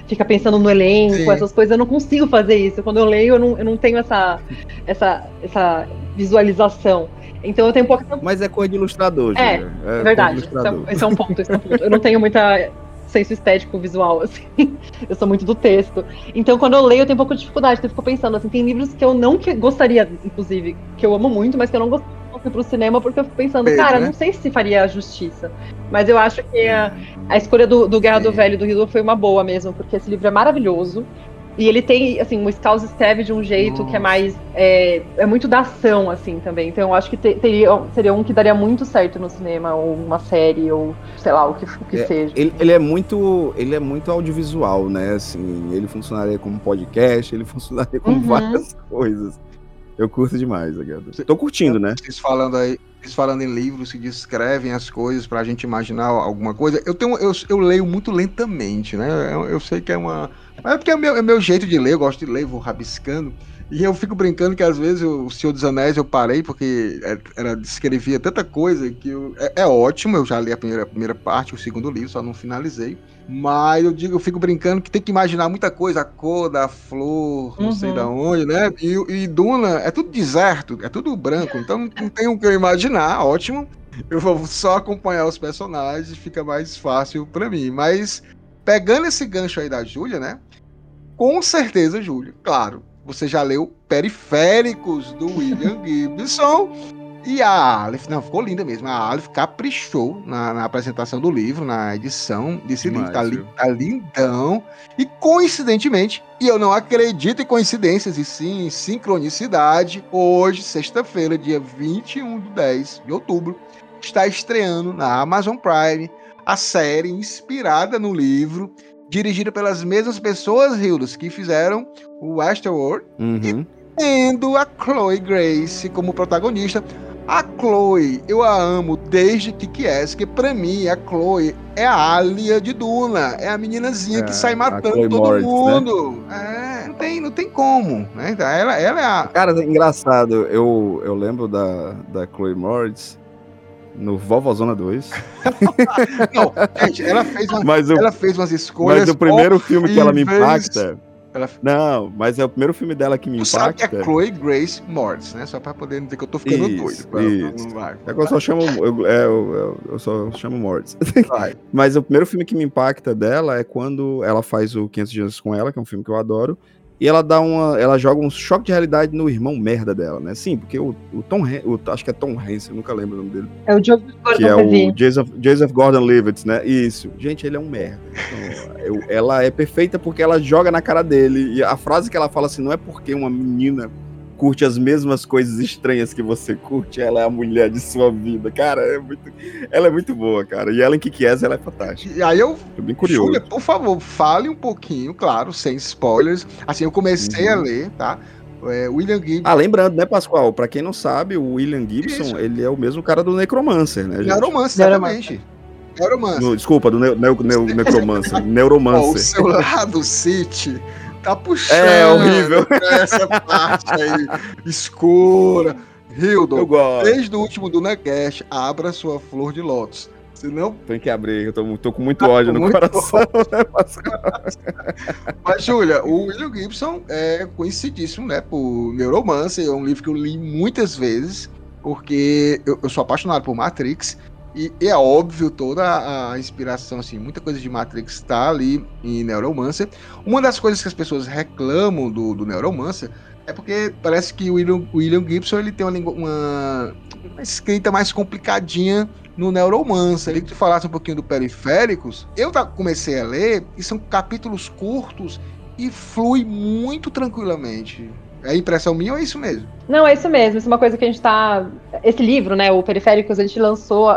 fica, pensando no elenco, Sim. essas coisas. Eu não consigo fazer isso. Quando eu leio, eu não, eu não tenho essa, essa, essa visualização. Então eu tenho um pouco. Mas é coisa de ilustrador, É, é verdade. Ilustrador. Esse, é, esse é um ponto, esse é um ponto. Eu não tenho muita senso estético visual, [laughs] assim. Eu sou muito do texto. Então, quando eu leio, eu tenho um pouco de dificuldade. Então, eu fico pensando, assim, tem livros que eu não que gostaria, inclusive, que eu amo muito, mas que eu não gostaria fui pro cinema porque eu fico pensando, cara, né? não sei se faria justiça. Mas eu acho que a, a escolha do, do Guerra do Velho e do Rio foi uma boa mesmo, porque esse livro é maravilhoso. E ele tem, assim, o Scouse escreve de um jeito Nossa. que é mais. É, é muito da ação, assim, também. Então eu acho que te, teria, seria um que daria muito certo no cinema, ou uma série, ou sei lá, o que, o que é, seja. Ele, ele, é muito. Ele é muito audiovisual, né? Assim, ele funcionaria como podcast, ele [laughs] funcionaria com uhum. várias coisas. Eu curto demais, Agatha. Tô curtindo, né? Vocês falando aí, falando em livros que descrevem as coisas pra gente imaginar alguma coisa. Eu tenho, eu, eu leio muito lentamente, né? Eu, eu sei que é uma. É porque é meu, é meu jeito de ler, eu gosto de ler, vou rabiscando. E eu fico brincando que às vezes o Senhor dos Anéis eu parei porque é, era, descrevia tanta coisa que eu, é, é, ótimo, eu já li a primeira, a primeira parte, o segundo livro, só não finalizei. Mas eu digo, eu fico brincando que tem que imaginar muita coisa, a cor da flor, não sei da onde, né? E, e Duna é tudo deserto, é tudo branco, então não tem o que eu imaginar, ótimo. Eu vou só acompanhar os personagens, fica mais fácil para mim. Mas pegando esse gancho aí da Júlia, né? Com certeza, Júlia, claro, você já leu Periféricos do William [laughs] Gibson. E a Aleph, não, ficou linda mesmo. A Aleph caprichou na, na apresentação do livro, na edição desse livro. Tá, tá, lindão. E coincidentemente, e eu não acredito em coincidências, e sim em sincronicidade, hoje, sexta-feira, dia 21 de 10 de outubro, está estreando na Amazon Prime a série inspirada no livro dirigida pelas mesmas pessoas, Hildos, que fizeram o Westworld, uhum. e tendo a Chloe Grace como protagonista. A Chloe, eu a amo desde que que é, que pra mim a Chloe é a Alia de Duna, é a meninazinha é, que sai matando todo Moritz, né? mundo. Né? É, não tem, não tem como, né? Ela, ela é a... Cara, engraçado, eu, eu lembro da, da Chloe Moritz no Vovozona 2. [laughs] não, gente, ela fez, uma, mas o, ela fez umas escolhas. Mas o primeiro filme que ela me impacta. Ela... Não, mas é o primeiro filme dela que me tu impacta. Sabe que é Chloe Grace Moritz, né? Só pra poder dizer que eu tô ficando isso, doido. Pra, isso. Pra, é que eu só chamo. Eu, é, eu, eu, só chamo Moritz. [laughs] mas o primeiro filme que me impacta dela é quando ela faz o 500 Dias com Ela, que é um filme que eu adoro. E ela dá uma. Ela joga um choque de realidade no irmão merda dela, né? Sim, porque o, o Tom o, acho que é Tom Hanks, eu nunca lembro o nome dele. É o Joseph Gordon Que é o Joseph, Joseph Gordon-Levitt, né? Isso. Gente, ele é um merda. Então, eu, ela é perfeita porque ela joga na cara dele. E a frase que ela fala assim, não é porque uma menina curte as mesmas coisas estranhas que você curte, ela é a mulher de sua vida. Cara, é muito, ela é muito boa, cara. E ela em Kikies, ela é fantástica. E aí eu, Tô bem curioso. Júlia, por favor, fale um pouquinho, claro, sem spoilers. Assim, eu comecei uhum. a ler, tá? É, William Gibson. Ah, lembrando, né, Pascoal? Pra quem não sabe, o William Gibson, Isso. ele é o mesmo cara do Necromancer, né? Gente? Necromancer, exatamente. Neuromancer. No, desculpa, do ne ne ne [laughs] Necromancer. Neuromancer. o seu lado, City tá puxando. É horrível. Essa parte aí escura. Gosto. desde o último do Nacast, abra sua flor de lótus. Senão... Tem que abrir, eu tô, tô com muito tá ódio no muito coração. Né, [laughs] Mas, Júlia, o William Gibson é conhecidíssimo, né, por Neuromancer, é um livro que eu li muitas vezes, porque eu, eu sou apaixonado por Matrix, e, é óbvio toda a inspiração, assim, muita coisa de Matrix está ali em Neuromancer. Uma das coisas que as pessoas reclamam do, do Neuromancer é porque parece que o William, William Gibson ele tem uma, uma, uma escrita mais complicadinha no Neuromancer. Ele que falasse um pouquinho do Periféricos, eu comecei a ler e são capítulos curtos e flui muito tranquilamente. É impressão minha ou é isso mesmo? Não, é isso mesmo. Isso é uma coisa que a gente tá. Esse livro, né, o Periféricos, a gente lançou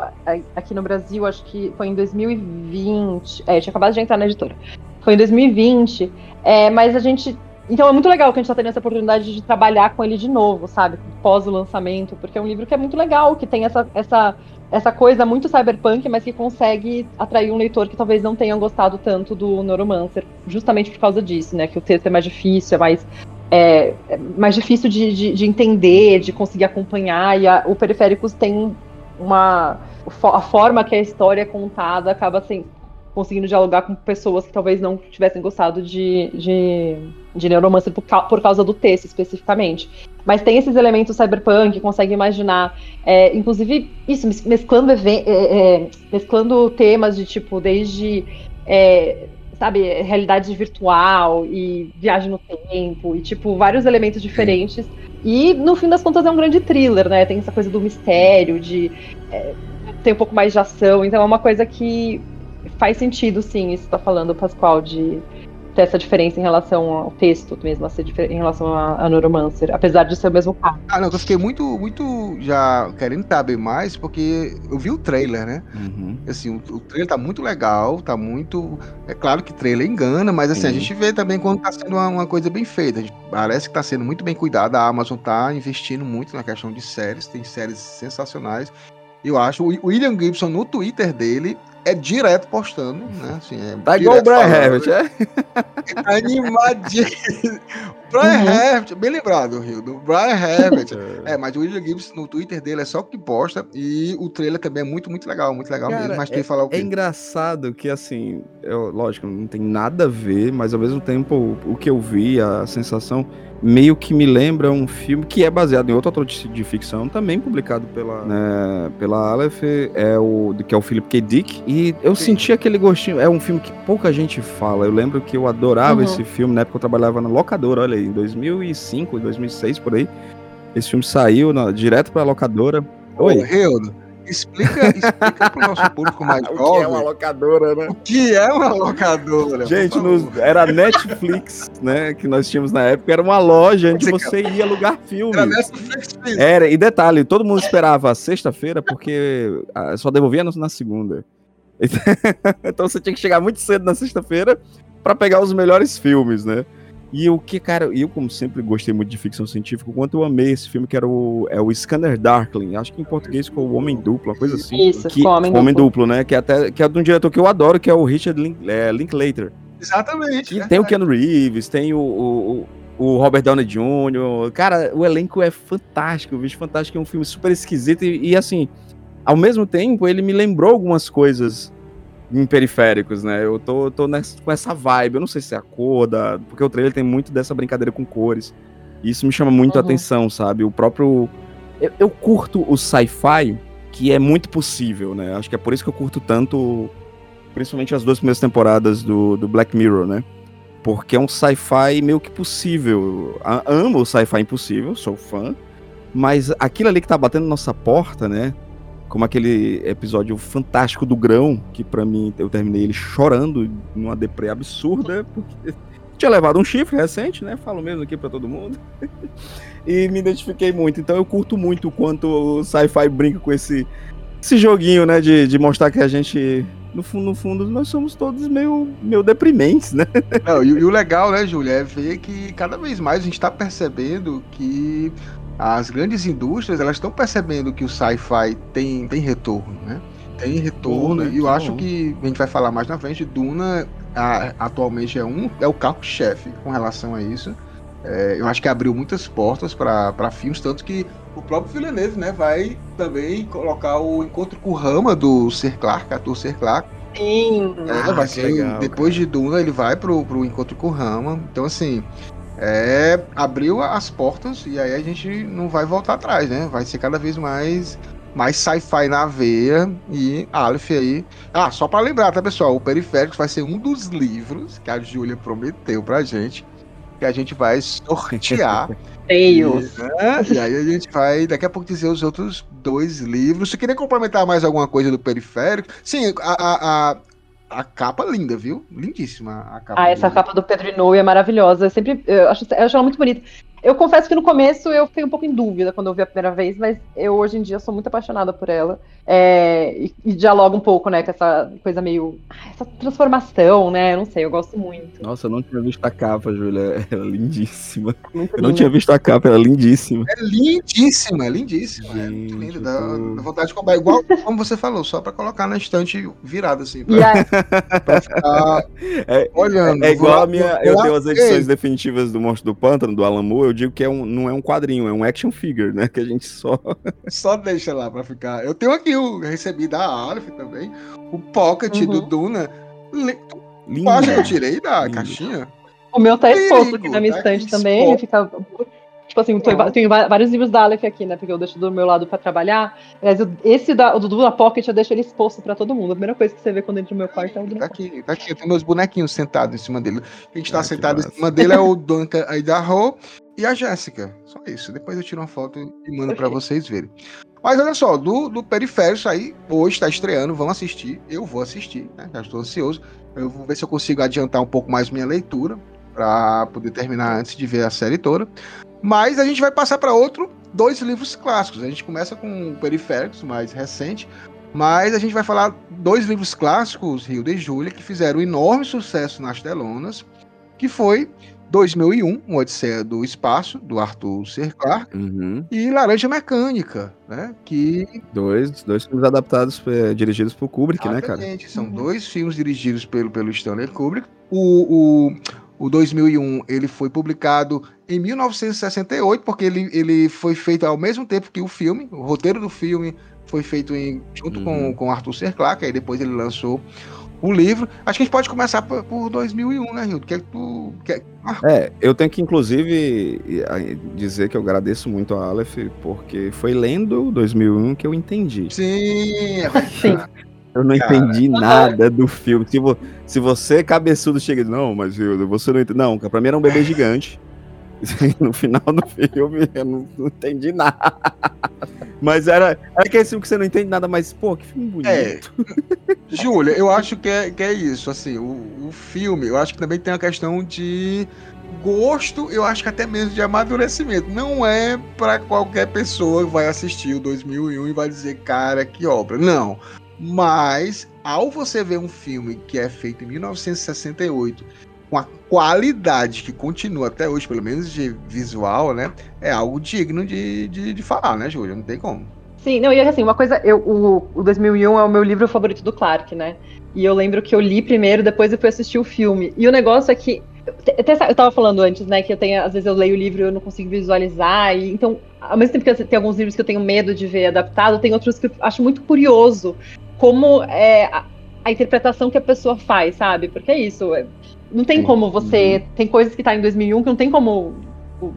aqui no Brasil, acho que foi em 2020. É, tinha acabado de entrar na editora. Foi em 2020. É, mas a gente. Então é muito legal que a gente tá tendo essa oportunidade de trabalhar com ele de novo, sabe? Pós o lançamento, porque é um livro que é muito legal, que tem essa, essa, essa coisa muito cyberpunk, mas que consegue atrair um leitor que talvez não tenha gostado tanto do Neuromancer, justamente por causa disso, né? Que o texto é mais difícil, é mais é, é mais difícil de, de, de, entender, de conseguir acompanhar, e a, o Periféricos tem uma. A forma que a história é contada acaba assim, conseguindo dialogar com pessoas que talvez não tivessem gostado de, de, de Neuromancer por, por causa do texto especificamente. Mas tem esses elementos cyberpunk, consegue imaginar, é, inclusive, isso, mesclando, é, é, mesclando temas de tipo, desde. É, sabe, realidade virtual e viagem no tempo e, tipo, vários elementos diferentes. E, no fim das contas, é um grande thriller, né? Tem essa coisa do mistério, de. É, tem um pouco mais de ação, então é uma coisa que faz sentido, sim, isso que tá falando, Pascoal, de ter essa diferença em relação ao texto mesmo, a ser em relação a, a Neuromancer, apesar de ser o mesmo carro. Ah, não, eu fiquei muito, muito já querendo saber mais, porque eu vi o trailer, né? Uhum. Assim, o, o, trailer tá muito legal, tá muito. É claro que trailer engana, mas assim, a gente vê também quando tá sendo uma, uma coisa bem feita. Parece que tá sendo muito bem cuidada. A Amazon tá investindo muito na questão de séries, tem séries sensacionais. Eu acho. O William Gibson no Twitter dele é direto postando, né? Assim, é tá igual o Brian Herbert, é? [laughs] Tá animadinho. Brian uhum. Herbert, bem lembrado, Rio, do Brian Herbert. [laughs] é, mas o William Gibbs no Twitter dele é só o que posta e o trailer também é muito, muito legal, muito legal Cara, mesmo. Mas tem é, que falar o quê? É engraçado que, assim, eu, lógico, não tem nada a ver, mas ao mesmo tempo o, o que eu vi, a sensação meio que me lembra um filme que é baseado em outro autor de ficção, também publicado pela, né, pela Aleph, é o, que é o Philip K. Dick, e eu Sim. senti aquele gostinho, é um filme que pouca gente fala, eu lembro que eu adorava uhum. esse filme, na época eu trabalhava na locadora, olha aí, em 2005, 2006, por aí, esse filme saiu na, direto pra locadora. Oi. Ô, Explica, explica pro nosso público mais jovem. [laughs] O que é uma locadora, né? O que é uma locadora? Gente, nos, era Netflix, né? Que nós tínhamos na época, era uma loja onde você ia alugar filmes. Era Netflix. Era, e detalhe, todo mundo esperava sexta-feira, porque ah, só devolvia na segunda. [laughs] Então você tinha que chegar muito cedo na sexta-feira para pegar os melhores filmes, né? E o que, cara, eu como sempre gostei muito de ficção científica, o quanto eu amei esse filme que era o, é o Scanner Darkling, acho que em português ficou o Homem Duplo, uma coisa assim. Isso, que, o Homem, Homem Duplo. né? Que, é até, que é de um diretor que eu adoro, que é o Richard Link, é, Linklater. Exatamente. E é tem o Keanu Reeves, tem o, o, o, Robert Downey Jr. Cara, o elenco é fantástico, o bicho fantástico, é um filme super esquisito e, e assim, ao mesmo tempo ele me lembrou algumas coisas em periféricos, né? Eu tô, tô nessa, com essa vibe. Eu não sei se é a cor, da, porque o trailer tem muito dessa brincadeira com cores. E isso me chama muito uhum. a atenção, sabe? O próprio. Eu, eu curto o sci-fi, que é muito possível, né? Acho que é por isso que eu curto tanto, principalmente as duas primeiras temporadas do, do Black Mirror, né? Porque é um sci-fi meio que possível. amo o sci-fi impossível, sou fã. Mas aquilo ali que tá batendo nossa porta, né? Como aquele episódio fantástico do grão, que para mim eu terminei ele chorando numa deprê absurda, porque tinha levado um chifre recente, né? Falo mesmo aqui para todo mundo. [laughs] e me identifiquei muito. Então eu curto muito o quanto o sci-fi brinca com esse, esse joguinho, né? De, de mostrar que a gente no fundo, no fundo, nós somos todos meio, meio deprimentes, né? Não, e, e, o legal, né, Júlia, é ver que cada vez mais a gente está percebendo que as grandes indústrias elas estão percebendo que o sci-fi tem, tem retorno, né? Tem retorno, e eu acho que a gente vai falar mais na frente, Duna a, atualmente é um é o carro-chefe com relação a isso. É, eu acho que abriu muitas portas para filmes, tanto que o próprio Villeneuve né, vai também colocar o encontro com o Rama do Ser Clark, ator Ser Clark. Sim. É, vai ser, legal, depois cara. de Duna ele vai pro, pro encontro com o Rama. Então, assim, é, abriu as portas e aí a gente não vai voltar atrás, né? Vai ser cada vez mais mais sci-fi na veia e Aleph aí. Ah, só para lembrar, tá, pessoal? O Periféricos vai ser um dos livros que a Júlia prometeu pra gente que a gente vai sortear. [laughs] e, né? e aí a gente vai daqui a pouco dizer os outros dois livros. Você queria complementar mais alguma coisa do Periférico? Sim, a, a, a a capa linda, viu? Lindíssima a capa. Ah, essa capa do Pedro Inou é maravilhosa. Eu sempre eu acho, eu acho ela muito bonita. Eu confesso que no começo eu fiquei um pouco em dúvida quando eu vi a primeira vez, mas eu hoje em dia sou muito apaixonada por ela. É, e, e, dialoga um pouco, né, com essa coisa meio. essa transformação, né? Eu não sei, eu gosto muito. Nossa, eu não tinha visto a capa, Júlia. [laughs] Ela é lindíssima. Muito eu linda. não tinha visto a capa, ela é lindíssima. É lindíssima, é lindíssima. Gente, é muito linda. Dá, tipo dá, vontade de comprar. Igual [laughs] como você falou, só pra colocar na estante virada, assim. Pra, yeah. [laughs] pra ficar é, olhando. É igual a minha. Eu tenho as edições definitivas do Monstro do Pântano, do Alan Moore eu digo que é um, não é um quadrinho, é um action figure, né? [laughs] Que a gente só. só deixa lá pra ficar. Eu tenho aqui, eu recebi da Aleph também, o Pocket uhum. do Duna. Lindo. Que eu tirei da Lindo. caixinha. O meu tá exposto aqui na minha tá estante também. Ele fica Tipo assim, eu tenho vários livros da Aleph aqui, né? Porque eu deixo do meu lado pra trabalhar. Mas esse da, o do da Pocket eu deixo ele exposto pra todo mundo. A primeira coisa que você vê quando entra no meu quarto é o do Tá aqui, tá aqui. Eu tenho meus bonequinhos sentados em cima dele. A gente tá ah, sentado em cima dele é o Duncan Idaho e a Jéssica. Só isso. Depois eu tiro uma foto e mando para vocês verem. Mas olha só, do, do Periférico aí, hoje está estreando, vão assistir. Eu vou assistir, né? Já estou ansioso. Eu vou ver se eu consigo adiantar um pouco mais minha leitura para poder terminar antes de ver a série toda. Mas a gente vai passar para outro, dois livros clássicos. A gente começa com Periféricos, mais recente, mas a gente vai falar dois livros clássicos, Rio de Júlia, que fizeram enorme sucesso nas telonas, que foi 2001, uma Odisseia do Espaço, do Arthur C. Clarke, Uhum. e Laranja Mecânica, né? Que Dois, dois filmes adaptados, é, dirigidos por Kubrick, né, cara? Exatamente, São dois filmes dirigidos pelo, pelo Stanley Kubrick. O, o, o 2001 ele foi publicado em 1968, porque ele, ele foi feito ao mesmo tempo que o filme. O roteiro do filme foi feito em, junto com, Uhum. com Arthur C. Clarke, aí depois ele lançou o livro. Acho que a gente pode começar por, por 2001, né, Rio? O que é que tu... Que, ah, É, eu tenho que inclusive dizer que eu agradeço muito a Aleph, porque foi lendo 2001 que eu entendi. sim, Sim. Eu não Cara. entendi nada do filme. Se, vo- se você, cabeçudo, chega e diz, não, mas Hilda, você não entende. Não, pra mim era um bebê gigante. [laughs] No final do filme, eu não, não entendi nada. Mas era, era aquele filme que você não entende nada, mas, pô, que filme bonito. É. Júlia, eu acho que é, que é isso, assim, o, o filme, eu acho que também tem uma questão de gosto, eu acho que até mesmo de amadurecimento. Não é pra qualquer pessoa que vai assistir o 2001 e vai dizer, cara, que obra. Não. Mas, ao você ver um filme que é feito em 1968, com a qualidade que continua até hoje, pelo menos de visual, né? É algo digno de, de, de falar, né, Júlia? Não tem como. Sim, não, e assim, uma coisa, eu, o, o 2001 é o meu livro favorito do Clark, né? E eu lembro que eu li primeiro, depois eu fui assistir o filme. E o negócio é que, eu tava falando antes, né, que eu tenho, às vezes eu leio o livro e eu não consigo visualizar, e então, ao mesmo tempo que tem alguns livros que eu tenho medo de ver adaptado, tem outros que eu acho muito curioso como é a, a interpretação que a pessoa faz, sabe? Porque é isso, é- não tem como você, tem coisas que tá em 2001 que não tem como,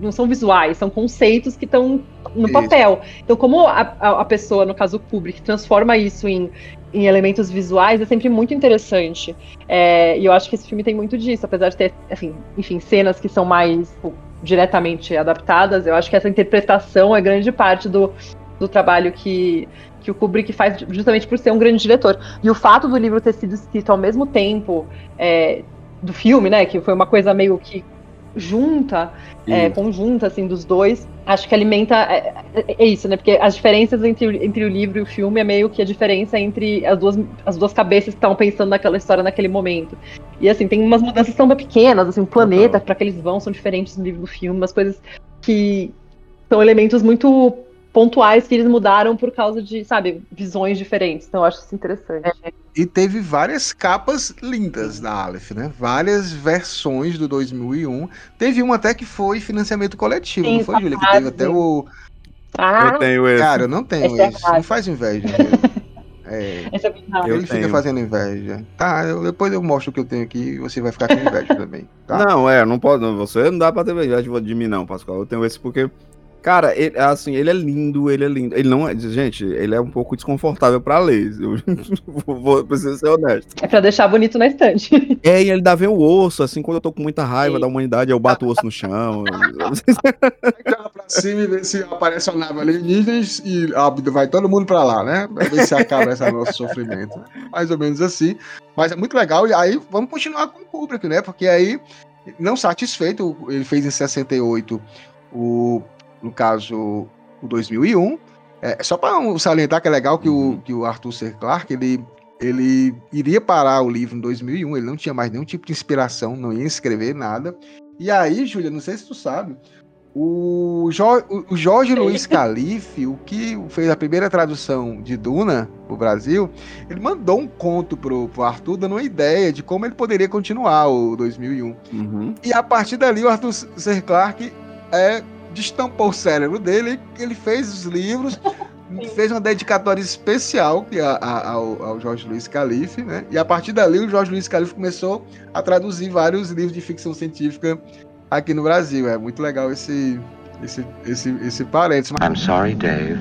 não são visuais, são conceitos que estão no Isso. papel. Então, como a, a, pessoa, no caso o Kubrick, transforma isso em, em elementos visuais, é sempre muito interessante. É, e eu acho que esse filme tem muito disso, apesar de ter, assim, enfim, cenas que são mais tipo, diretamente adaptadas, eu acho que essa interpretação é grande parte do, do trabalho que, que o Kubrick faz justamente por ser um grande diretor. E o fato do livro ter sido escrito ao mesmo tempo é, do filme, né, que foi uma coisa meio que junta, é, conjunta, assim, dos dois, acho que alimenta. É, é- é isso, né? Porque as diferenças entre, o- entre o livro e o filme é meio que a diferença entre as duas, as duas cabeças que estavam pensando naquela história naquele momento. E assim, tem umas mudanças bem pequenas, assim, o planeta para que eles vão são diferentes no livro e no filme, umas coisas que são elementos muito pontuais que eles mudaram por causa de, sabe, visões diferentes. Então eu acho isso interessante. E teve várias capas lindas da Aleph, né? Várias versões do 2001. Teve uma até que foi financiamento coletivo, Sim, não foi, Júlia? Que teve até o. Ah, Eu tenho esse. Cara, eu não tenho Essa é a isso. fase. Não faz inveja. [laughs] É, é. Eu ele fica fazendo inveja. Tá, eu- depois eu mostro o que eu tenho aqui e você vai ficar com inveja também. Tá? Não, é, não pode. não, Você não dá pra ter inveja de mim, não, Pascoal. Eu tenho esse porque. Cara, ele, assim, ele é lindo, ele é lindo. Ele não é. Gente, ele é um pouco desconfortável pra ler. Eu [laughs] vou, preciso ser honesto. É pra deixar bonito na estante. [laughs] É, e ele dá ver o osso, assim, quando eu tô com muita raiva Sim. da humanidade, eu bato o osso no chão. Joga pra cima e vê se aparece a nave alienígena e vai todo mundo pra lá, né? Pra ver se acaba esse nosso sofrimento. Mais ou menos assim. Mas é muito legal. E aí vamos continuar com o Kubrick, né? Porque aí, não satisfeito, ele fez em 68 o, no caso, o 2001. É, só para salientar que é legal que, Uhum. o, que o Arthur C. Clarke, ele, ele iria parar o livro em 2001, ele não tinha mais nenhum tipo de inspiração, não ia escrever nada. E aí, Júlia, não sei se tu sabe, o, Jo- o- o Jorge Luiz [laughs] Calife, o que fez a primeira tradução de Duna pro Brasil, ele mandou um conto pro, pro Arthur dando uma ideia de como ele poderia continuar o 2001. Uhum. E a partir dali, o Arthur C. Clarke é, destampou o cérebro dele, ele fez os livros, [laughs] fez uma dedicatória especial que a- a- ao, ao Jorge Luiz Calife, né? E a partir dali, o Jorge Luiz Calife começou a traduzir vários livros de ficção científica aqui no Brasil. É muito legal esse, esse, esse, esse parênteses. I'm sorry, Dave.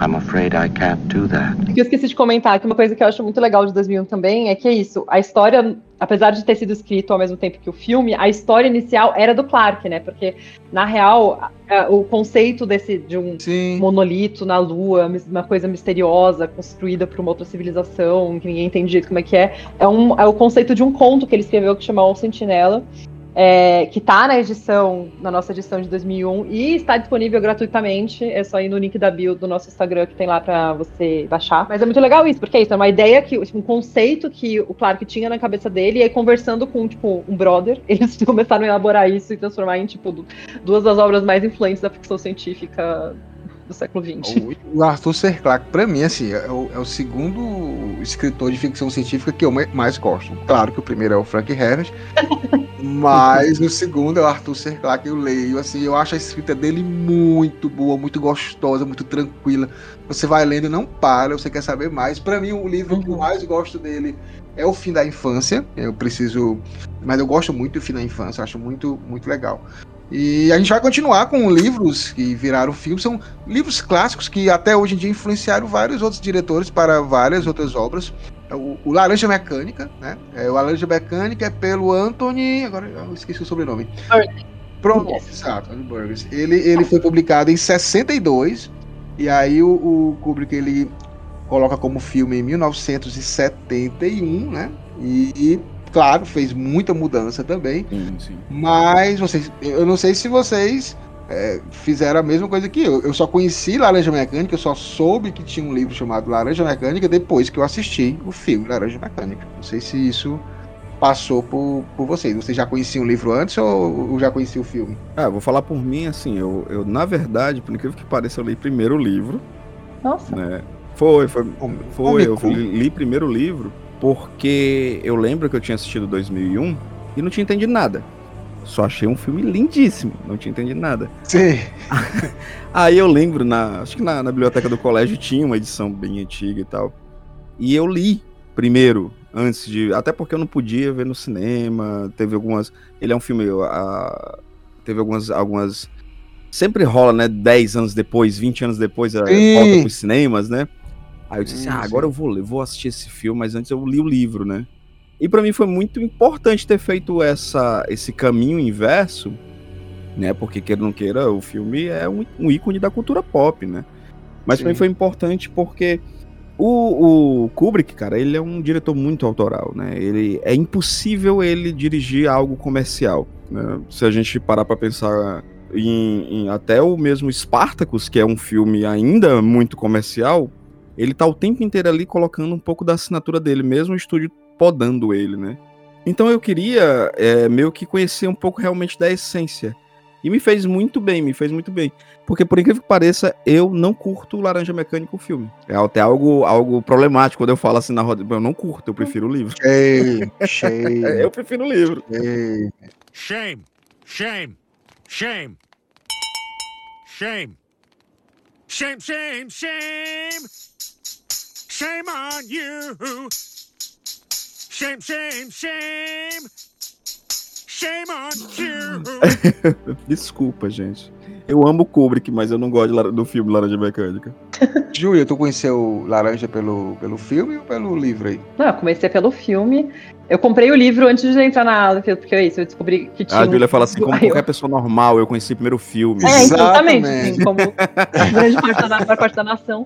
I'm afraid I can't do that. O que eu esqueci de comentar, que uma coisa que eu acho muito legal de 2001 também é que é isso, a história, apesar de ter sido escrito ao mesmo tempo que o filme, a história inicial era do Clark, né? Porque, na real, a, a, o conceito desse de um Sim. monolito na Lua, uma coisa misteriosa, construída por uma outra civilização, que ninguém entende direito como é que é, é, um, é o conceito de um conto que ele escreveu que chama O Sentinela, é, que tá na edição, na nossa edição de 2001, e está disponível gratuitamente. É só ir no link da bio do nosso Instagram que tem lá pra você baixar. Mas é muito legal isso, porque é isso, é uma ideia que, um conceito que o Clark tinha na cabeça dele, e aí conversando com, tipo, um brother, [laughs] eles começaram a elaborar isso e transformar em, tipo, du- duas das obras mais influentes da ficção científica do século XX. O Arthur C. Clarke, pra mim, assim, é o, é o segundo escritor de ficção científica que eu ma- mais gosto. Claro que o primeiro é o Frank Herbert, [laughs] mas o segundo é o Arthur C. Clarke. Eu leio, assim, eu acho a escrita dele muito boa, muito gostosa, muito tranquila. Você vai lendo e não para, você quer saber mais. Pra mim, o livro que eu mais gosto dele é O Fim da Infância. Eu preciso. Mas eu gosto muito do Fim da Infância, acho muito, muito legal. E a gente vai continuar com livros que viraram filmes. São livros clássicos que até hoje em dia influenciaram vários outros diretores para várias outras obras. O, o Laranja Mecânica, né? É, o Laranja Mecânica é pelo Anthony. Agora eu esqueci o sobrenome. Pronto, exato, Anthony Burgess. Ele, ele foi publicado em 62. E aí o, o Kubrick ele coloca como filme em 1971, né? E, claro, fez muita mudança também. Sim, sim. Mas vocês, eu não sei se vocês é, fizeram a mesma coisa que eu. Eu só conheci Laranja Mecânica, eu só soube que tinha um livro chamado Laranja Mecânica depois que eu assisti o filme Laranja Mecânica. Não sei se isso passou por, por vocês. Vocês já conheciam o livro antes ou, ou já conheciam o filme? Ah, vou falar por mim, assim, eu, eu, na verdade, por incrível que pareça, eu li primeiro o livro, Nossa. né? Foi, foi, foi, eu Cômico. li, li primeiro o livro porque eu lembro que eu tinha assistido 2001 e não tinha entendido nada. Só achei um filme lindíssimo, não tinha entendido nada. Sim. [laughs] Aí eu lembro, na, acho que na, na biblioteca do colégio tinha uma edição bem antiga e tal. E eu li primeiro, antes de. Até porque eu não podia ver no cinema. Teve algumas. Ele é um filme. a- teve algumas. algumas sempre rola, né? 10 anos depois, 20 anos depois, a volta pros cinemas, né? Aí eu disse assim: Sim, ah, agora eu vou ler, vou assistir esse filme, mas antes eu li o livro, né? E pra mim foi muito importante ter feito essa, esse caminho inverso, né? Porque queira ou não queira, o filme é um, um ícone da cultura pop, né? Mas pra mim foi importante porque o, o Kubrick, cara, ele é um diretor muito autoral, né? Ele é impossível ele dirigir algo comercial, né? Se a gente parar pra pensar em, em até o mesmo Spartacus, que é um filme ainda muito comercial, ele tá o tempo inteiro ali colocando um pouco da assinatura dele, mesmo o estúdio podando ele, né? Então eu queria é, meio que conhecer um pouco realmente da essência. E me fez muito bem, me fez muito bem. Porque, por incrível que pareça, eu não curto Laranja Mecânica o filme. É até algo, algo problemático quando eu falo assim na roda. Eu não curto, eu prefiro o livro. Cheio, cheio. [laughs] Eu prefiro o livro. Shame. Shame. Shame. Shame. Shame, shame, shame. Shame on you. Shame, shame, shame. Shame on you. [laughs] Desculpa, gente. Eu amo o Kubrick, mas eu não gosto do filme Laranja Mecânica. [laughs] Júlia, tu conheceu Laranja pelo, pelo filme ou pelo livro aí? Não, eu comecei pelo filme. Eu comprei o livro antes de entrar na aula, porque é isso, eu descobri que tinha. A um Julia fala assim, como [laughs] qualquer pessoa normal, eu conheci primeiro o filme. É, exatamente, Exatamente. assim, como grande parte da, parte da nação.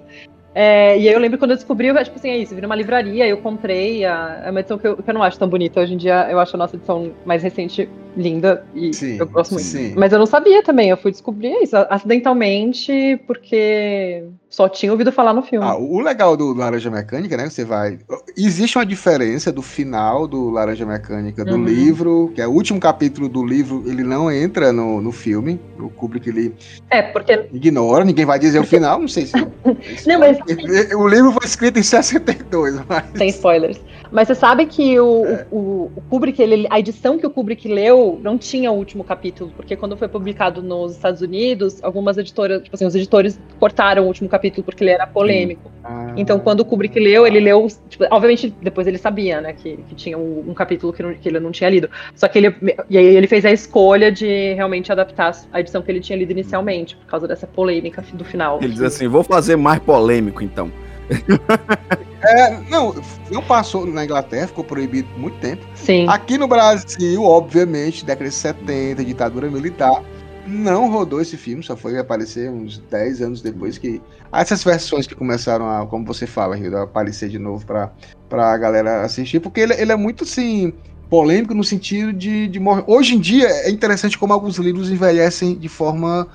É, e aí eu lembro quando eu descobri, eu, tipo assim, é isso, vi numa livraria, eu comprei a, é uma edição que eu, que eu não acho tão bonita. Hoje em dia eu acho a nossa edição mais recente linda e Sim, eu gosto muito. sim. Mas eu não sabia também, eu fui descobrir isso acidentalmente, porque só tinha ouvido falar no filme. Ah, o legal do Laranja Mecânica, né? Você vai. Existe uma diferença do final do Laranja Mecânica do Uhum. livro, que é o último capítulo do livro, ele não entra no, no filme. O Kubrick ele É, porque. ignora, ninguém vai dizer o final, não sei se. [laughs] Não, mas [laughs] O livro foi escrito em 62, mas. Sem spoilers. Mas você sabe que o, É. o, o Kubrick, ele, a edição que o Kubrick leu não tinha o último capítulo, porque quando foi publicado nos Estados Unidos, algumas editoras, tipo assim, os editores cortaram o último capítulo porque ele era polêmico. Ah, Então, quando o Kubrick leu, ele leu, tipo, obviamente, depois ele sabia, né, que, que tinha um, um capítulo que, não- que ele não tinha lido. Só que ele, e aí ele fez a escolha de realmente adaptar a edição que ele tinha lido inicialmente, por causa dessa polêmica do final. Ele diz assim, vou fazer mais polêmico então. [laughs] É, não, não passou na Inglaterra, ficou proibido por muito tempo. Sim. Aqui no Brasil, obviamente, década de 70, ditadura militar, não rodou esse filme, só foi aparecer uns 10 anos depois que. Essas versões que começaram a, como você fala, a aparecer de novo pra, pra galera assistir, porque ele, ele é muito assim. Polêmico no sentido de, de morrer. Hoje em dia é interessante como alguns livros envelhecem de forma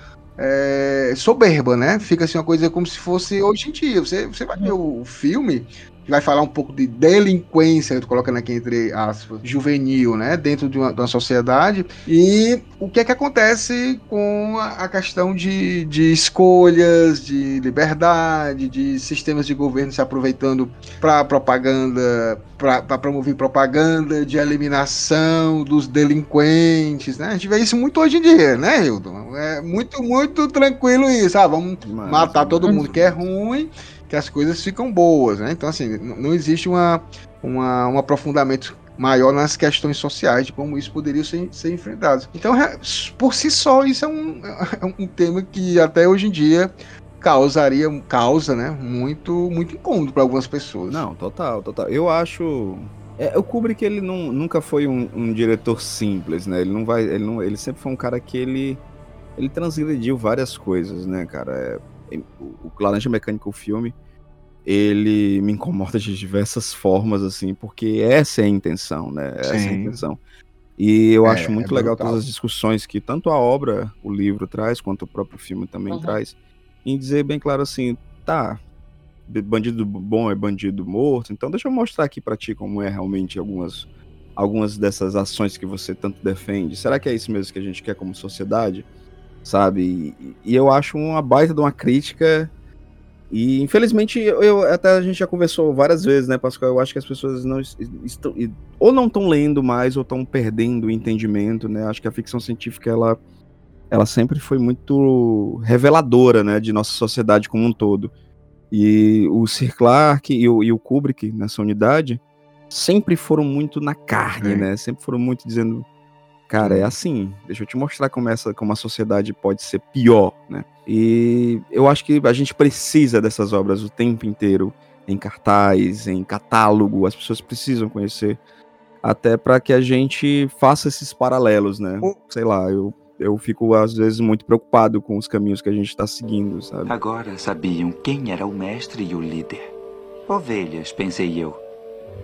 é, soberba, né? Fica assim uma coisa como se fosse hoje em dia. Você, você vai ver o filme, vai falar um pouco de delinquência, eu tô colocando aqui entre aspas, juvenil, né? Dentro de uma, de uma sociedade. E o que é que acontece com a, a questão de, de escolhas, de liberdade, de sistemas de governo se aproveitando para propaganda, para promover propaganda de eliminação dos delinquentes, né? A gente vê isso muito hoje em dia, né, Hilton? É muito, muito tranquilo isso. Ah, vamos Mas, matar todo mas- mundo que é ruim, que as coisas ficam boas, né? Então, assim, não existe uma, uma, um aprofundamento maior nas questões sociais de como isso poderia ser, ser enfrentado. Então, por si só, isso é um, é um tema que até hoje em dia causaria, causa, né, muito, muito incômodo para algumas pessoas. Não, total, total. Eu acho. É, o Kubrick ele não, nunca foi um, um diretor simples, né? Ele não vai, ele não, ele sempre foi um cara que ele ele transgrediu várias coisas, né, cara? É, o, o Laranja Mecânica, o filme, ele me incomoda de diversas formas, assim, porque essa é a intenção, né? Essa é a Sim. intenção. E eu É, acho muito é legal todas as discussões que tanto a obra, o livro traz, quanto o próprio filme também Uhum. traz, em dizer bem claro assim, tá, bandido bom é bandido morto, então deixa eu mostrar aqui pra ti como é realmente algumas, algumas dessas ações que você tanto defende. Será que é isso mesmo que a gente quer como sociedade? Sabe? E, e eu acho uma baita de uma crítica. E infelizmente, eu, eu- até a gente já conversou várias vezes, né, Pascoal? Eu acho que as pessoas não es- estão. Ou não estão lendo mais, ou estão perdendo o entendimento, né? Acho que a ficção científica, ela, ela sempre foi muito reveladora, né, de nossa sociedade como um todo. E o Sir Clarke e o, e o Kubrick nessa unidade sempre foram muito na carne, É. né? Sempre foram muito dizendo, cara, é assim, deixa eu te mostrar como essa como a sociedade pode ser pior, né? E eu acho que a gente precisa dessas obras o tempo inteiro em cartaz, em catálogo, as pessoas precisam conhecer até para que a gente faça esses paralelos, né? Sei lá, eu eu fico às vezes muito preocupado com os caminhos que a gente está seguindo, sabe? Agora sabiam quem era o mestre e o líder. Ovelhas, pensei eu.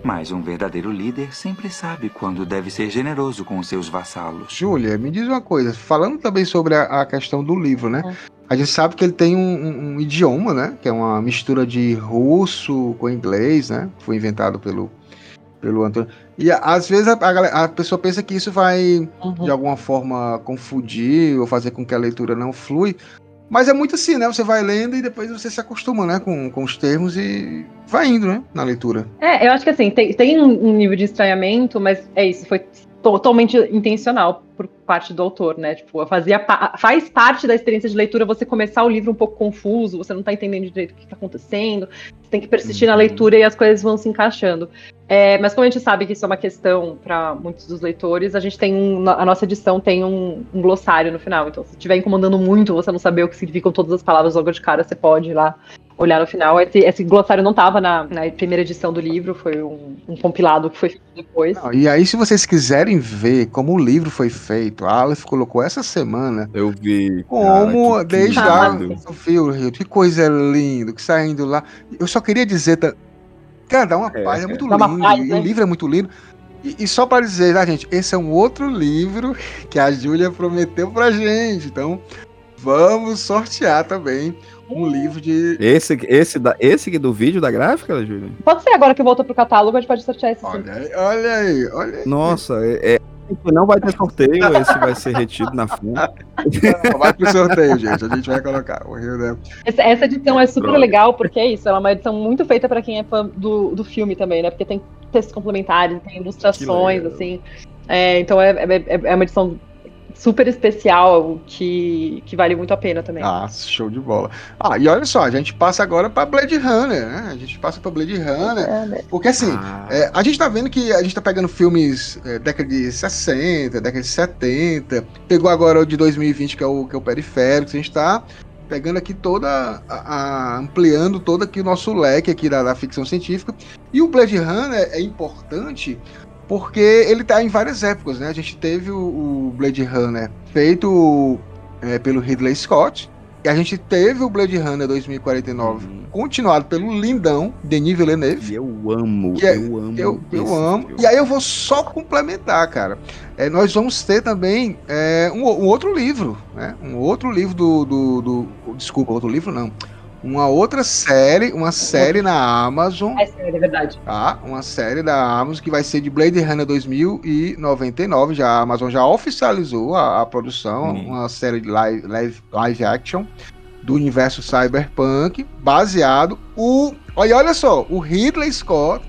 Mas um verdadeiro líder sempre sabe quando deve ser generoso com seus vassalos. Júlia, me diz uma coisa, falando também sobre a, a questão do livro, né? A gente sabe que ele tem um, um- um idioma, né? Que é uma mistura de russo com inglês, né? Foi inventado pelo, pelo Antônio. E às vezes a, a a pessoa pensa que isso vai, Uhum. de alguma forma, confundir ou fazer com que a leitura não flui. Mas é muito assim, né? Você vai lendo e depois você se acostuma, né? Com, com os termos e vai indo, né? Na leitura. É, eu acho que assim, tem, tem um nível de estranhamento, mas é isso, foi totalmente intencional por parte do autor, né? Tipo, fazia faz parte da experiência de leitura você começar o livro um pouco confuso, você não tá entendendo direito o que tá acontecendo, você tem que persistir na Uhum. leitura e as coisas vão se encaixando. É, mas como a gente sabe que isso é uma questão para muitos dos leitores, a gente tem um, a nossa edição tem um, um glossário no final. Então, se estiver incomodando muito, você não saber o que significam todas as palavras logo de cara, você pode ir lá olhar no final. Esse, esse glossário não estava na, na primeira edição do livro, foi um, um compilado que foi feito depois. Não, e aí, se vocês quiserem ver como o livro foi feito, a Aleph colocou essa semana Eu vi. Como cara, desde mas- Sofia, Rio, que coisa linda, que saindo lá. Eu só queria dizer, tá- cara, dá uma É, paz, é muito lindo, paz, né? o livro é muito lindo. E, e só pra dizer, tá, gente, esse é um outro livro que a Júlia prometeu pra gente, então vamos sortear também um livro de... Esse, esse, da, esse aqui do vídeo da gráfica, Júlia? Pode ser agora que voltou pro catálogo, a gente pode sortear esse. Olha aí, olha aí, olha aí. Nossa, é, é- não vai ter sorteio, esse vai ser retido na frente. Vai pro sorteio, gente, a gente vai colocar. O Rio, né? Essa, essa edição é super Droga. legal, porque é isso, ela é uma edição muito feita pra quem é fã do, do filme também, né? Porque tem textos complementares, tem ilustrações, assim. É, então é, é, é uma edição super especial que, que vale muito a pena também. Ah, show de bola. Ah, e olha só, a gente passa agora pra Blade Runner, né? A gente passa pra Blade Runner. É, né? Porque assim, Ah, é, a gente tá vendo que a gente tá pegando filmes é, década de 60, década de 70, pegou agora o de 2020, que é o, que é o Periférico, a gente tá pegando aqui toda a, a, ampliando todo aqui o nosso leque aqui da, da, ficção científica. E o Blade Runner é importante porque ele está em várias épocas, né? A gente teve o, Blade Runner feito é, pelo Ridley Scott, e a gente teve o Blade Runner 2049 hum. continuado pelo lindão Denis Villeneuve. E eu amo, é, eu amo. Eu, eu amo. Filme. E aí eu vou só complementar, cara. É, nós vamos ter também é, um, um, outro livro, né? Um outro livro do, do, do, Desculpa, outro livro não uma outra série, uma série na Amazon. É série, é verdade. Tá? Uma série da Amazon que vai ser de Blade Runner 2099. Já, a Amazon já oficializou a, a produção, hum. uma série de live, live, live action do universo cyberpunk, baseado o. Olha, olha só, o Ridley Scott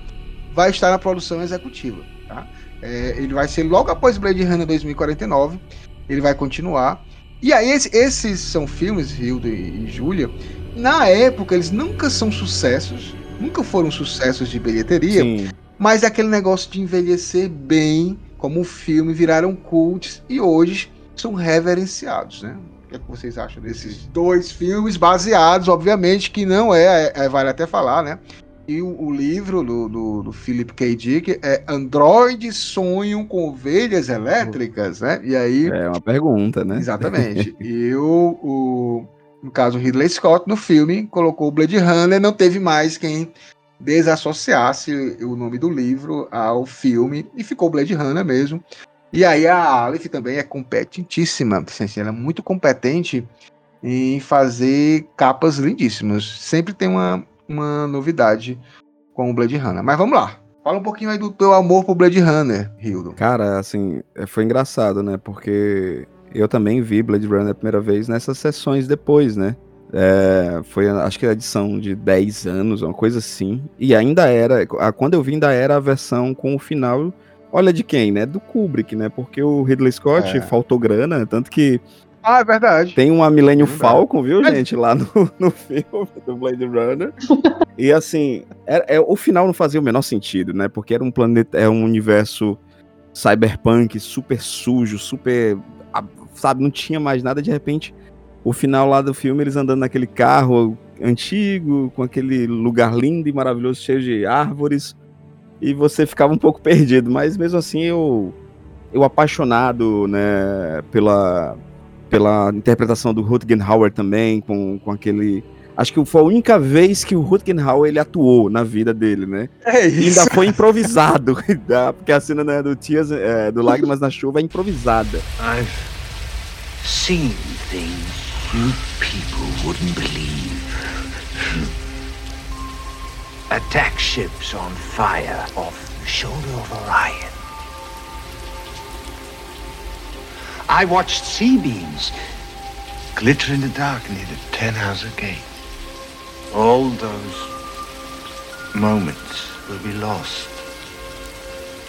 vai estar na produção executiva. Tá? É, ele vai ser logo após Blade Runner 2049. Ele vai continuar. E aí, esses são filmes, Hilda e, Júlia, na época eles nunca são sucessos, nunca foram sucessos de bilheteria, Sim. mas é aquele negócio de envelhecer bem, como um filme, viraram cults e hoje são reverenciados, né? O que, é que vocês acham desses dois filmes baseados, obviamente, que não é, é, é vale até falar, né? E o, o livro do, do, do, Philip K. Dick é Androides sonham com ovelhas elétricas, né? E aí... É uma pergunta, né? Exatamente. [laughs] e o, o no caso Ridley Scott, no filme, colocou o Blade Runner, não teve mais quem desassociasse o nome do livro ao filme e ficou Blade Runner mesmo. E aí a Aleph também é competentíssima, assim, ela é muito competente em fazer capas lindíssimas. Sempre tem uma, uma novidade com o Blade Runner. Mas vamos lá. Fala um pouquinho aí do teu amor pro Blade Runner, Hildo. Cara, assim, foi engraçado, né? Porque eu também vi Blade Runner a primeira vez nessas sessões depois, né? É, foi, acho que a edição de 10 anos, uma coisa assim. E ainda era, quando eu vi, ainda era a versão com o final. Olha de quem, né? Do Kubrick, né? Porque o Ridley Scott é. faltou grana, tanto que. Ah, é verdade. Tem uma Millennium é Falcon, viu, [laughs] gente, lá no, no filme do Blade Runner. e assim, é, é, o final não fazia o menor sentido, né? Porque era um planeta, é um universo cyberpunk super sujo, super sabe, não tinha mais nada, de repente, o final lá do filme, eles andando naquele carro antigo, com aquele lugar lindo e maravilhoso, cheio de árvores, e você ficava um pouco perdido, mas mesmo assim eu, eu apaixonado, né, pela, pela interpretação do Rutger Hauer também, com, com aquele... Acho que foi a única vez que o Rutger Hauer ele atuou na vida dele, né? É isso. E ainda foi improvisado, [laughs] [laughs] porque a cena né, do Tias, é, do Lágrimas na Chuva é improvisada. I've seen things you people wouldn't believe. Attack ships on fire off the shoulder of Orion. I watched sea beams glitter in the dark near the Ten Hauser Gate. All those moments will be lost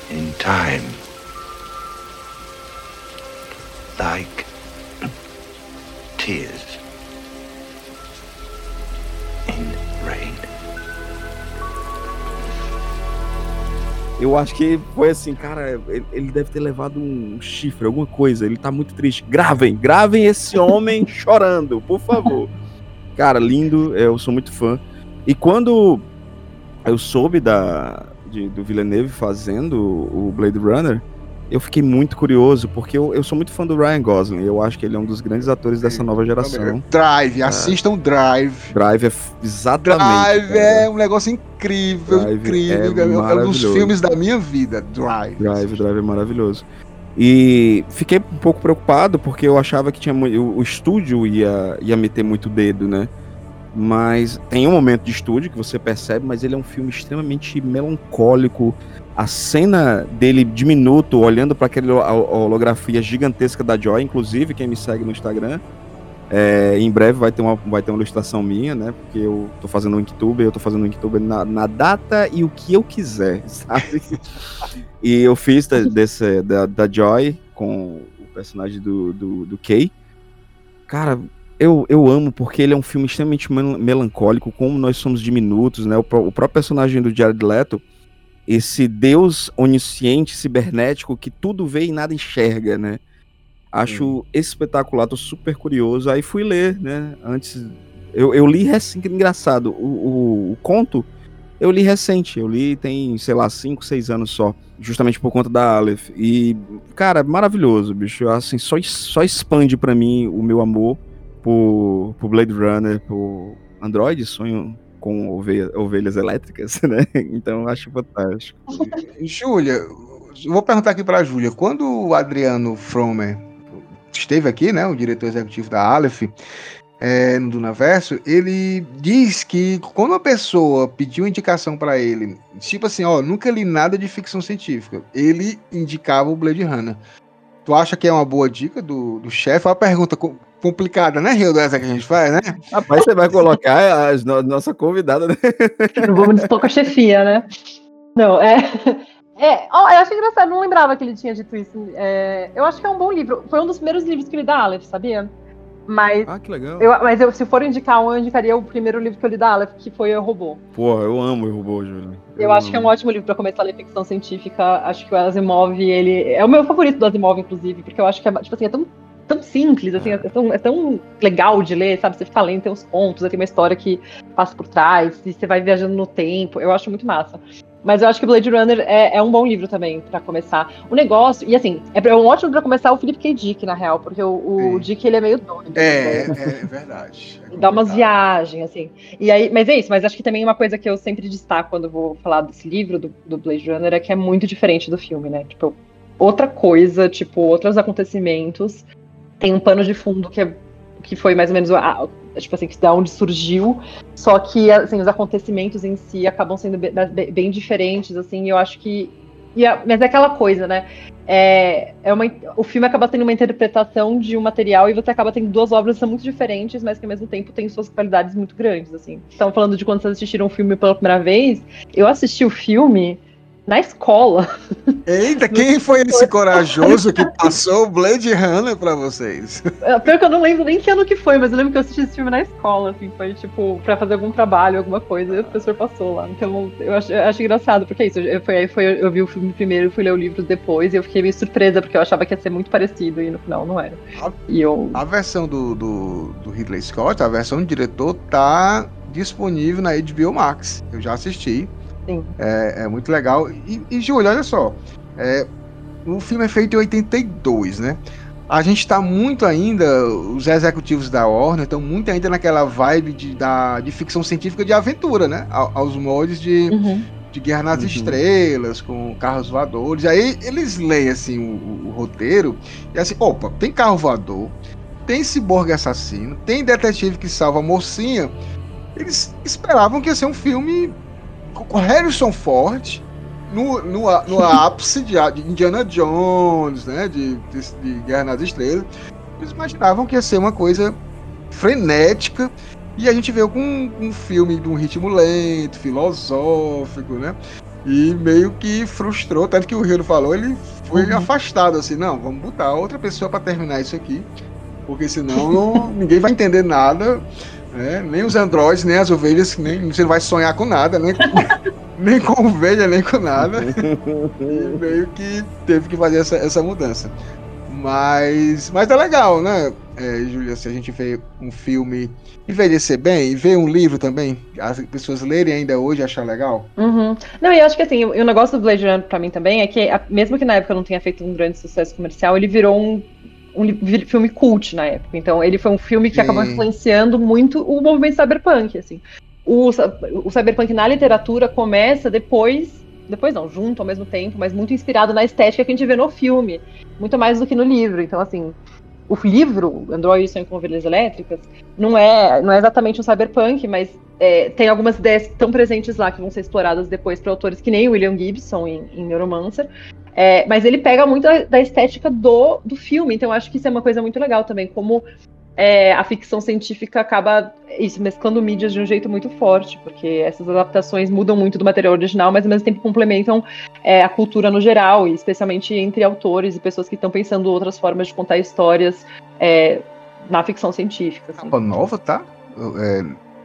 in time. Like [clears throat] tears in Eu acho que foi assim, cara, ele deve ter levado um chifre, alguma coisa. Ele tá muito triste. Gravem, gravem esse homem [laughs] chorando, por favor. Cara, lindo, eu sou muito fã. E quando eu soube da, de, do Villeneuve fazendo o Blade Runner, eu fiquei muito curioso, porque eu, eu sou muito fã do Ryan Gosling. Eu acho que ele é um dos grandes atores dessa nova geração. Drive, é. assistam Drive. Drive é exatamente. Drive cara. é um negócio incrível, Drive incrível. É, é um dos filmes da minha vida, Drive. Drive, Drive é maravilhoso. E fiquei um pouco preocupado porque eu achava que tinha o, o estúdio ia, ia meter muito dedo, né? Mas tem um momento de estúdio que você percebe, mas ele é um filme extremamente melancólico, a cena dele diminuto, olhando para aquela holografia gigantesca da Joy, inclusive quem me segue no Instagram, é, em breve vai ter, uma, vai ter uma ilustração minha, né? Porque eu tô fazendo um Inktuber, eu tô fazendo um Inktuber na, na data e o que eu quiser, [laughs] sabe? e eu fiz da, desse, da, da Joy com o personagem do, do, do Kay. Cara, eu, eu amo porque ele é um filme extremamente melancólico, como nós somos diminutos, né? O, o próprio personagem do Jared Leto, esse Deus onisciente, cibernético, que tudo vê e nada enxerga, né? Acho espetacular, tô super curioso. Aí fui ler, né? Antes. Eu, eu li recente, engraçado. O, o, o conto eu li recente, eu li tem, sei lá, 5, 6 anos só, justamente por conta da Aleph. E, cara, maravilhoso, bicho. Assim, só, só expande para mim o meu amor por, por Blade Runner, por Android, sonho com ovelha, ovelhas elétricas, [laughs] né? Então acho fantástico. Júlia, vou perguntar aqui para a Júlia, quando o Adriano Fromer esteve aqui, né, o diretor executivo da Aleph, é, no Dunaverso, ele diz que quando uma pessoa pediu indicação para ele, tipo assim, ó, nunca li nada de ficção científica, ele indicava o Blade Runner. Tu acha que é uma boa dica do, do chefe? Uma pergunta complicada, né, Rio, essa que a gente faz, né? Rapaz, você vai colocar a no, nossa convidada, né? [laughs] Não vamos dispor com a chefia, né? Não, é. É, oh, eu acho engraçado, não lembrava que ele tinha dito isso. É, eu acho que é um bom livro. Foi um dos primeiros livros que ele dá Aleph, sabia? Mas, ah, que legal. Eu, mas eu, se for indicar um, eu indicaria o primeiro livro que eu li da Aleph, que foi O Robô. Porra, eu amo O Robô, Júlio. Eu, eu acho amo. que é um ótimo livro para começar a ler ficção científica. Acho que o Asimov, ele. É o meu favorito do Asimov, inclusive, porque eu acho que é, tipo assim, é tão, tão simples, assim, é. é tão, é tão legal de ler, sabe? Você fica lendo, tem uns contos, tem uma história que passa por trás, e você vai viajando no tempo. Eu acho muito massa. Mas eu acho que Blade Runner é, é um bom livro também para começar. O negócio, e assim, é um ótimo para começar o Philip K. Dick, na real, porque o, o Dick ele é meio doido. É, né? é, é verdade. É Dá umas viagens, assim. E aí, mas é isso, mas acho que também uma coisa que eu sempre destaco quando vou falar desse livro, do, do Blade Runner, é que é muito diferente do filme, né? Tipo, outra coisa, tipo, outros acontecimentos. Tem um pano de fundo que é que foi mais ou menos a, tipo assim, da onde surgiu, só que assim, os acontecimentos em si acabam sendo bem, bem diferentes, assim, eu acho que. É, mas é aquela coisa, né? É, é uma, o filme acaba tendo uma interpretação de um material e você acaba tendo duas obras que são muito diferentes, mas que ao mesmo tempo têm suas qualidades muito grandes, assim. Estão falando de quando vocês assistiram o filme pela primeira vez. Eu assisti o filme na escola. Eita, [laughs] quem foi esse corajoso que [laughs] passou o Blade Runner pra vocês? É, pior que eu não lembro nem que ano que foi, mas eu lembro que eu assisti esse filme na escola, assim, foi tipo, pra fazer algum trabalho, alguma coisa, e o professor passou lá. Então eu acho, eu acho engraçado, porque é isso, eu, foi, foi, eu vi o filme primeiro, fui ler o livro depois, e eu fiquei meio surpresa, porque eu achava que ia ser muito parecido, e no final não era. A, e eu... a versão do, do, do Ridley Scott, a versão do diretor, tá disponível na HBO Max. Eu já assisti. Sim. É, é muito legal. E, e Júlio, olha só. É, o filme é feito em 82, né? A gente tá muito ainda, os executivos da Warner estão muito ainda naquela vibe de, da, de ficção científica de aventura, né? A, aos moldes de, uhum. de Guerra nas uhum. Estrelas, com carros voadores. Aí eles leem assim o, o, roteiro e assim, opa, tem carro voador, tem ciborgue assassino, tem detetive que salva a mocinha. Eles esperavam que ia ser um filme com Harrison Ford no, no, no ápice de, de, Indiana Jones, né? De, de, de, Guerra nas Estrelas. Eles imaginavam que ia ser uma coisa frenética. E a gente veio com um, um filme de um ritmo lento, filosófico, né? E meio que frustrou, tanto que o Rio falou, ele foi uhum. afastado, assim, não, vamos botar outra pessoa para terminar isso aqui, porque senão não, [laughs] ninguém vai entender nada. É, nem os androides, nem as ovelhas, nem, você não vai sonhar com nada, nem, [laughs] nem com ovelha, nem com nada. E meio que teve que fazer essa, essa mudança. Mas, mas é legal, né, é, Júlia, se a gente vê um filme envelhecer bem e ver um livro também, as pessoas lerem ainda hoje e achar legal. Uhum. Não, e eu acho que assim, o, o negócio do Blade Runner pra mim também é que, mesmo que na época não tenha feito um grande sucesso comercial, ele virou um um filme cult na época. Então, ele foi um filme que Sim. acabou influenciando muito o movimento cyberpunk, assim. O, o cyberpunk na literatura começa depois, depois não, junto ao mesmo tempo, mas muito inspirado na estética que a gente vê no filme, muito mais do que no livro. Então, assim, o livro, Android Sonho com Ovelhas Elétricas, não é, não é exatamente um cyberpunk, mas é, tem algumas ideias tão presentes lá que vão ser exploradas depois para autores que nem William Gibson em, em Neuromancer. É, mas ele pega muito da estética do, do filme, então acho que isso é uma coisa muito legal também, como é, a ficção científica acaba isso mesclando mídias de um jeito muito forte, porque essas adaptações mudam muito do material original, mas ao mesmo tempo complementam é, a cultura no geral, e especialmente entre autores e pessoas que estão pensando outras formas de contar histórias é, na ficção científica. Assim. Capa nova, tá? É,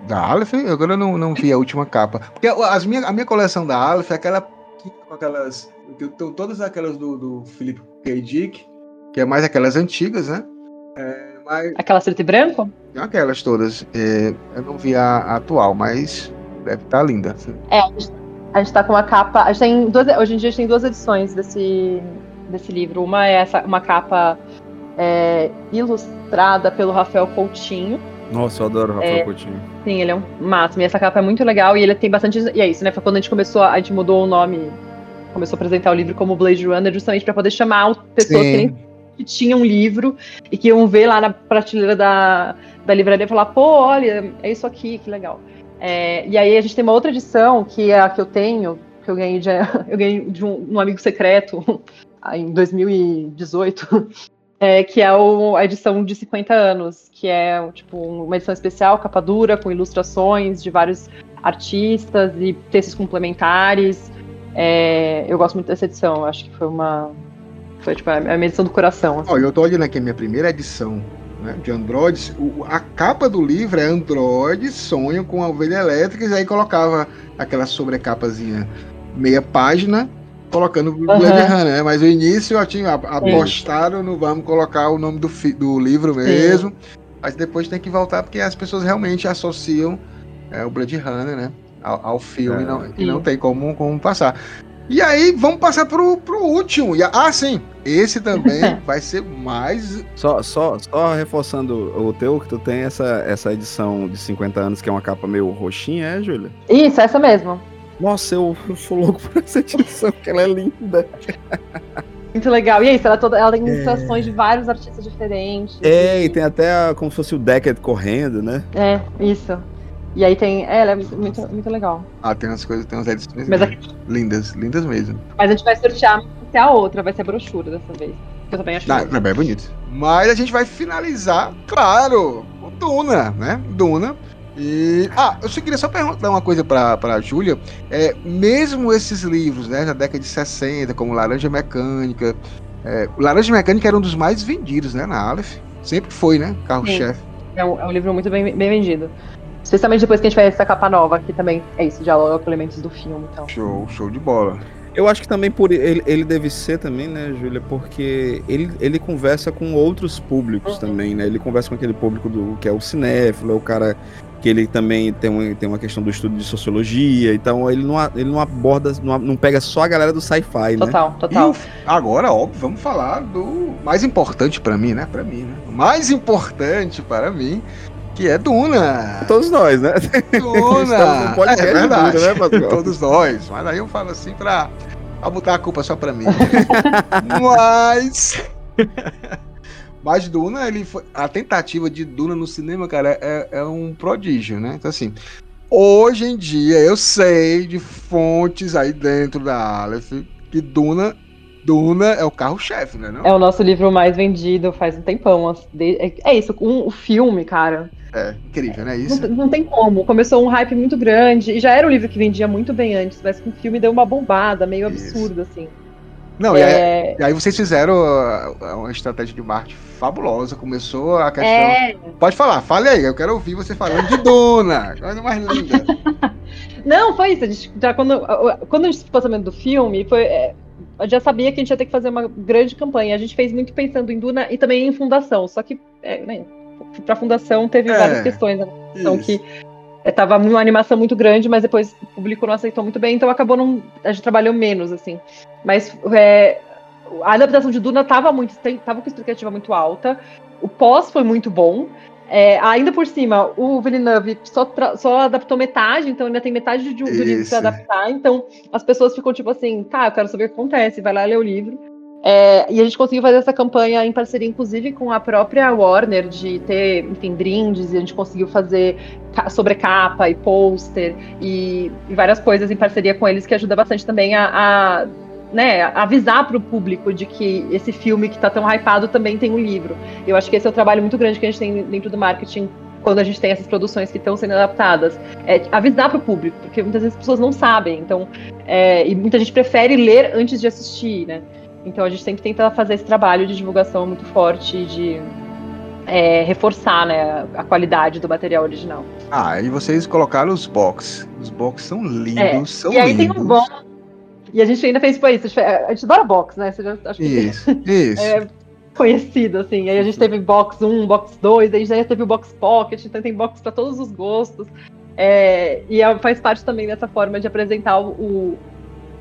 da Aleph, agora eu não, não vi a última capa. Porque as minha, a minha coleção da Aleph é aquela com aquelas. Todas aquelas do, do Felipe K. Dick, que é mais aquelas antigas, né? É, mas Aquela preto e branco? aquelas todas. É, eu não vi a, atual, mas deve estar linda. É, a gente, a gente tá com uma capa. A gente tem duas, hoje em dia a gente tem duas edições desse, desse livro. Uma é essa, uma capa é, ilustrada pelo Rafael Coutinho. Nossa, eu adoro o Rafael É. Coutinho. Sim, ele é um máximo. E essa capa é muito legal e ele tem bastante. E é isso, né? Foi quando a gente começou, a gente mudou o nome, começou a apresentar o livro como Blade Runner, justamente para poder chamar o- pessoas que nem que tinham um livro e que iam ver lá na prateleira da, da livraria e falar, pô, olha, é isso aqui, que legal. É, e aí a gente tem uma outra edição, que é a que eu tenho, que eu ganhei de, [laughs] eu ganhei de um, um amigo secreto [laughs] em 2018, [laughs] é, que é o- a edição de 50 anos, que é tipo uma edição especial, capa dura, com ilustrações de vários artistas e textos complementares. É, eu gosto muito dessa edição, acho que foi uma. Foi tipo a minha edição do coração. assim. Olha, eu tô olhando aqui a minha primeira edição né, de Androids. O- a capa do livro é Android sonho com a ovelha elétrica, e aí colocava aquela sobrecapazinha meia página, colocando Blade Runner, né? Mas o início eu tinha apostado no vamos colocar o nome do, fi- do livro mesmo. Mas depois tem que voltar porque as pessoas realmente associam é, o Blade Runner, né? Ao, ao filme É. não, e não Sim. tem como, como passar. E aí, vamos passar pro, pro último. E, ah, sim, esse também [laughs] vai ser mais. Só, só, só reforçando o teu, que tu tem essa, essa edição de 50 anos, que é uma capa meio roxinha, é, Júlia? Isso, essa mesmo. Nossa, eu, eu sou louco por essa edição, que ela é linda. Muito legal. E é isso, ela, toda, ela tem ilustrações de vários artistas diferentes. É, e tem até a- como se fosse o Deckard correndo, né? É, isso. E aí tem. É, ela é muito, muito, legal. Ah, tem umas coisas, tem umas edições Mas lindas, lindas mesmo. Mas a gente vai sortear não ser a outra, vai ser a brochura dessa vez. Que eu também acho Ah, bonita. é bem bonito. Mas a gente vai finalizar, claro, o Duna, né? Duna. E. Ah, eu só queria só perguntar uma coisa pra, pra Júlia. É, mesmo esses livros, né, da década de 60, como Laranja Mecânica. É, o Laranja Mecânica era um dos mais vendidos, né, na Aleph. Sempre foi, né? Carro-chefe. É um, é um livro muito bem, bem vendido. Especialmente depois que a gente fez essa capa nova, que também é isso, dialoga com elementos do filme. Então. Show, show de bola. Eu acho que também por ele, ele deve ser também, né, Júlia, porque ele, ele conversa com outros públicos também, né? Ele conversa com aquele público do que é o cinéfilo, é o cara que ele também tem uma, tem uma questão do estudo de sociologia, então ele não, ele não aborda, não, não pega só a galera do sci-fi, né? Total, E total. o- agora, óbvio, vamos falar do mais importante pra mim, né? Pra mim, né? O mais importante para mim, que é Duna. Todos nós, né? Duna! podcast é verdade, de Duna, né, Pascoal? Todos nós. Mas aí eu falo assim pra, pra botar a culpa só pra mim. [laughs] Mas. Mas Duna, ele foi. A tentativa de Duna no cinema, cara, é, é um prodígio, né? Então, assim. Hoje em dia, eu sei de fontes aí dentro da Aleph que Duna. Duna é o carro-chefe, né? Não? É o nosso livro mais vendido faz um tempão. É, é isso, um, o filme, cara. É, incrível, né? Não, Isso. tem- não tem como. Começou um hype muito grande. E já era um livro que vendia muito bem antes, mas com o filme deu uma bombada, meio absurda, assim. Não, e aí, É, e aí vocês fizeram uh, uma estratégia de marketing fabulosa. Começou a questão. é, Pode falar, fale aí, eu quero ouvir você falando de Duna, [laughs] coisa mais linda. Não, foi isso. A gente, já quando, quando a gente ficou sabendo do filme, foi, é, a gente já sabia que a gente ia ter que fazer uma grande campanha. A gente fez muito pensando em Duna e também em fundação. Só que, é, né, pra fundação teve É, várias questões. Né? Então, que é, tava uma animação muito grande, mas depois o público não aceitou muito bem, então acabou não. A gente trabalhou menos, assim. Mas é, a adaptação de Duna tava muito. tava com expectativa muito alta. O pós foi muito bom. É, ainda por cima, o Villeneuve só, só adaptou metade, então ainda tem metade de- do livro para adaptar. Então as pessoas ficam tipo assim, tá, eu quero saber o que acontece, vai lá ler o livro. É, e a gente conseguiu fazer essa campanha em parceria, inclusive, com a própria Warner, de ter, enfim, brindes, e a gente conseguiu fazer ca- sobrecapa e pôster e, e várias coisas em parceria com eles, que ajuda bastante também a, a, né, avisar para o público de que esse filme que está tão hypado também tem um livro. Eu acho que esse é o trabalho muito grande que a gente tem dentro do marketing quando a gente tem essas produções que estão sendo adaptadas. É avisar para o público, porque muitas vezes as pessoas não sabem, então, é, e muita gente prefere ler antes de assistir, né? Então a gente sempre tenta fazer esse trabalho de divulgação muito forte, de é, reforçar né, a qualidade do material original. Ah, e vocês colocaram os box. Os box são lindos, É, são e aí lindos. tem um box. E a gente ainda fez foi isso. A gente, adora box, né? Você já, acho que Isso, [laughs] isso. É, conhecido, assim. Aí a gente teve box 1, box 2, aí já teve o box pocket, então tem box para todos os gostos. É, e é, faz parte também dessa forma de apresentar o,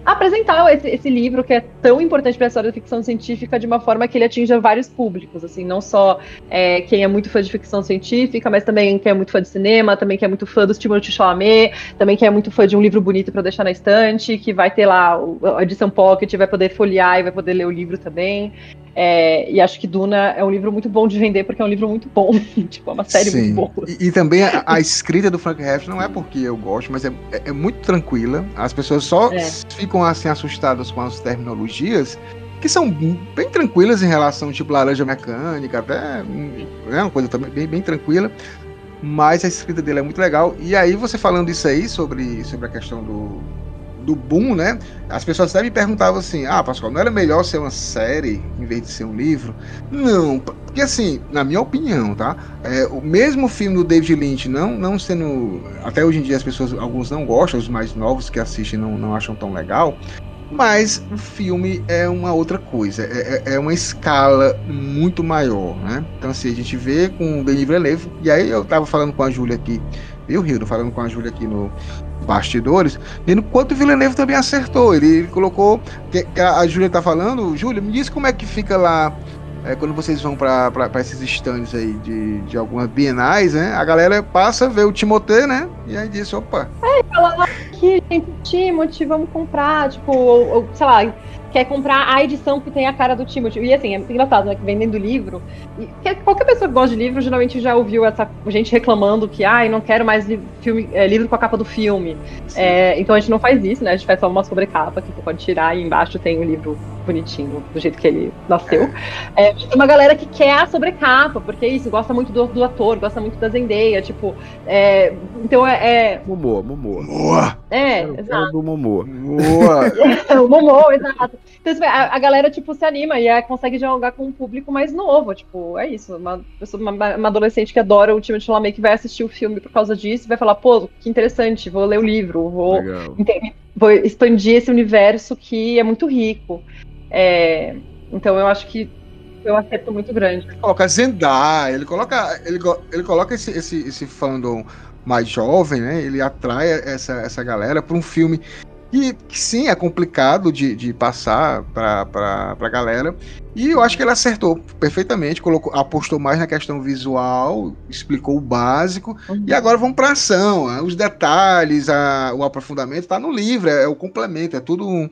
apresentar esse, esse, livro que é tão importante para a história da ficção científica de uma forma que ele atinja vários públicos, assim, não só é, quem é muito fã de ficção científica, mas também quem é muito fã de cinema, também quem é muito fã do Timothée Chalamet, também quem é muito fã de um livro bonito para deixar na estante, que vai ter lá a edição pocket, vai poder folhear e vai poder ler o livro também. É, e acho que Duna é um livro muito bom de vender, porque é um livro muito bom. [laughs] tipo, é uma série Sim. muito boa. E, e também a, a, escrita do Frank Herbert não é porque eu gosto, mas é, é, é muito tranquila. As pessoas só é. ficam assim assustadas com as terminologias que são bem tranquilas em relação, tipo, laranja mecânica, até é uma coisa também bem, bem tranquila. Mas a escrita dele é muito legal. E aí, você falando isso aí sobre, sobre a questão do, do boom, né? As pessoas até me perguntavam assim: ah, Pascoal, não era melhor ser uma série em vez de ser um livro? Não, porque assim, na minha opinião, tá? É, o mesmo filme do David Lynch, não, não sendo. Até hoje em dia as pessoas, alguns não gostam, os mais novos que assistem não, não acham tão legal. Mas o filme é uma outra coisa, é, é, é uma escala muito maior, né? Então, assim, a gente vê com o Denis Villeneuve, e aí eu tava falando com a Júlia aqui, viu, Rio? Falando com a Júlia aqui no, bastidores, vendo quanto o Villeneuve também acertou. Ele, ele colocou. A, a Júlia tá falando, Júlia, me diz como é que fica lá. É, quando vocês vão para esses stands aí de, de algumas bienais, né? A galera passa, vê o Timotê, né? E aí diz, opa. É, fala aqui, gente, Timothy, vamos comprar, tipo, ou, ou, sei lá, quer comprar a edição que tem a cara do Timothy. E assim, é muito engraçado, né? Que vendendo livro. E, qualquer pessoa que gosta de livro geralmente já ouviu essa gente reclamando que, ai, ah, não quero mais li filme, é, livro com a capa do filme. É, então a gente não faz isso, né? A gente faz só uma sobrecapa que você pode tirar e embaixo tem o um livro bonitinho, do jeito que ele nasceu. É. é. tem uma galera que quer a sobrecapa, porque é isso, gosta muito do, do ator, gosta muito da Zendaya, tipo. É, então é. é... Momoa, Momoa. Momoa! É, exato. do Momoa. Momoa! [laughs] o Momoa, exato. Então, a, a, galera, tipo, se anima e é, consegue dialogar com um público mais novo. Tipo, é isso. Uma, uma, uma adolescente que adora o time de Chalamet que vai assistir o filme por causa disso vai falar, pô, que interessante, vou ler o livro, vou, vou expandir esse universo que é muito rico. É, então eu acho que foi um acerto muito grande. Ele coloca Zendaya, ele coloca, ele, ele coloca esse, esse, esse fandom mais jovem, né? Ele atrai essa, essa galera para um filme que, que, sim, é complicado de, de passar para a galera. E eu acho que ele acertou perfeitamente, colocou, apostou mais na questão visual, explicou o básico, uhum. e agora vamos para ação. Né? Os detalhes, a, o aprofundamento está no livro, é, é, o complemento, é tudo um,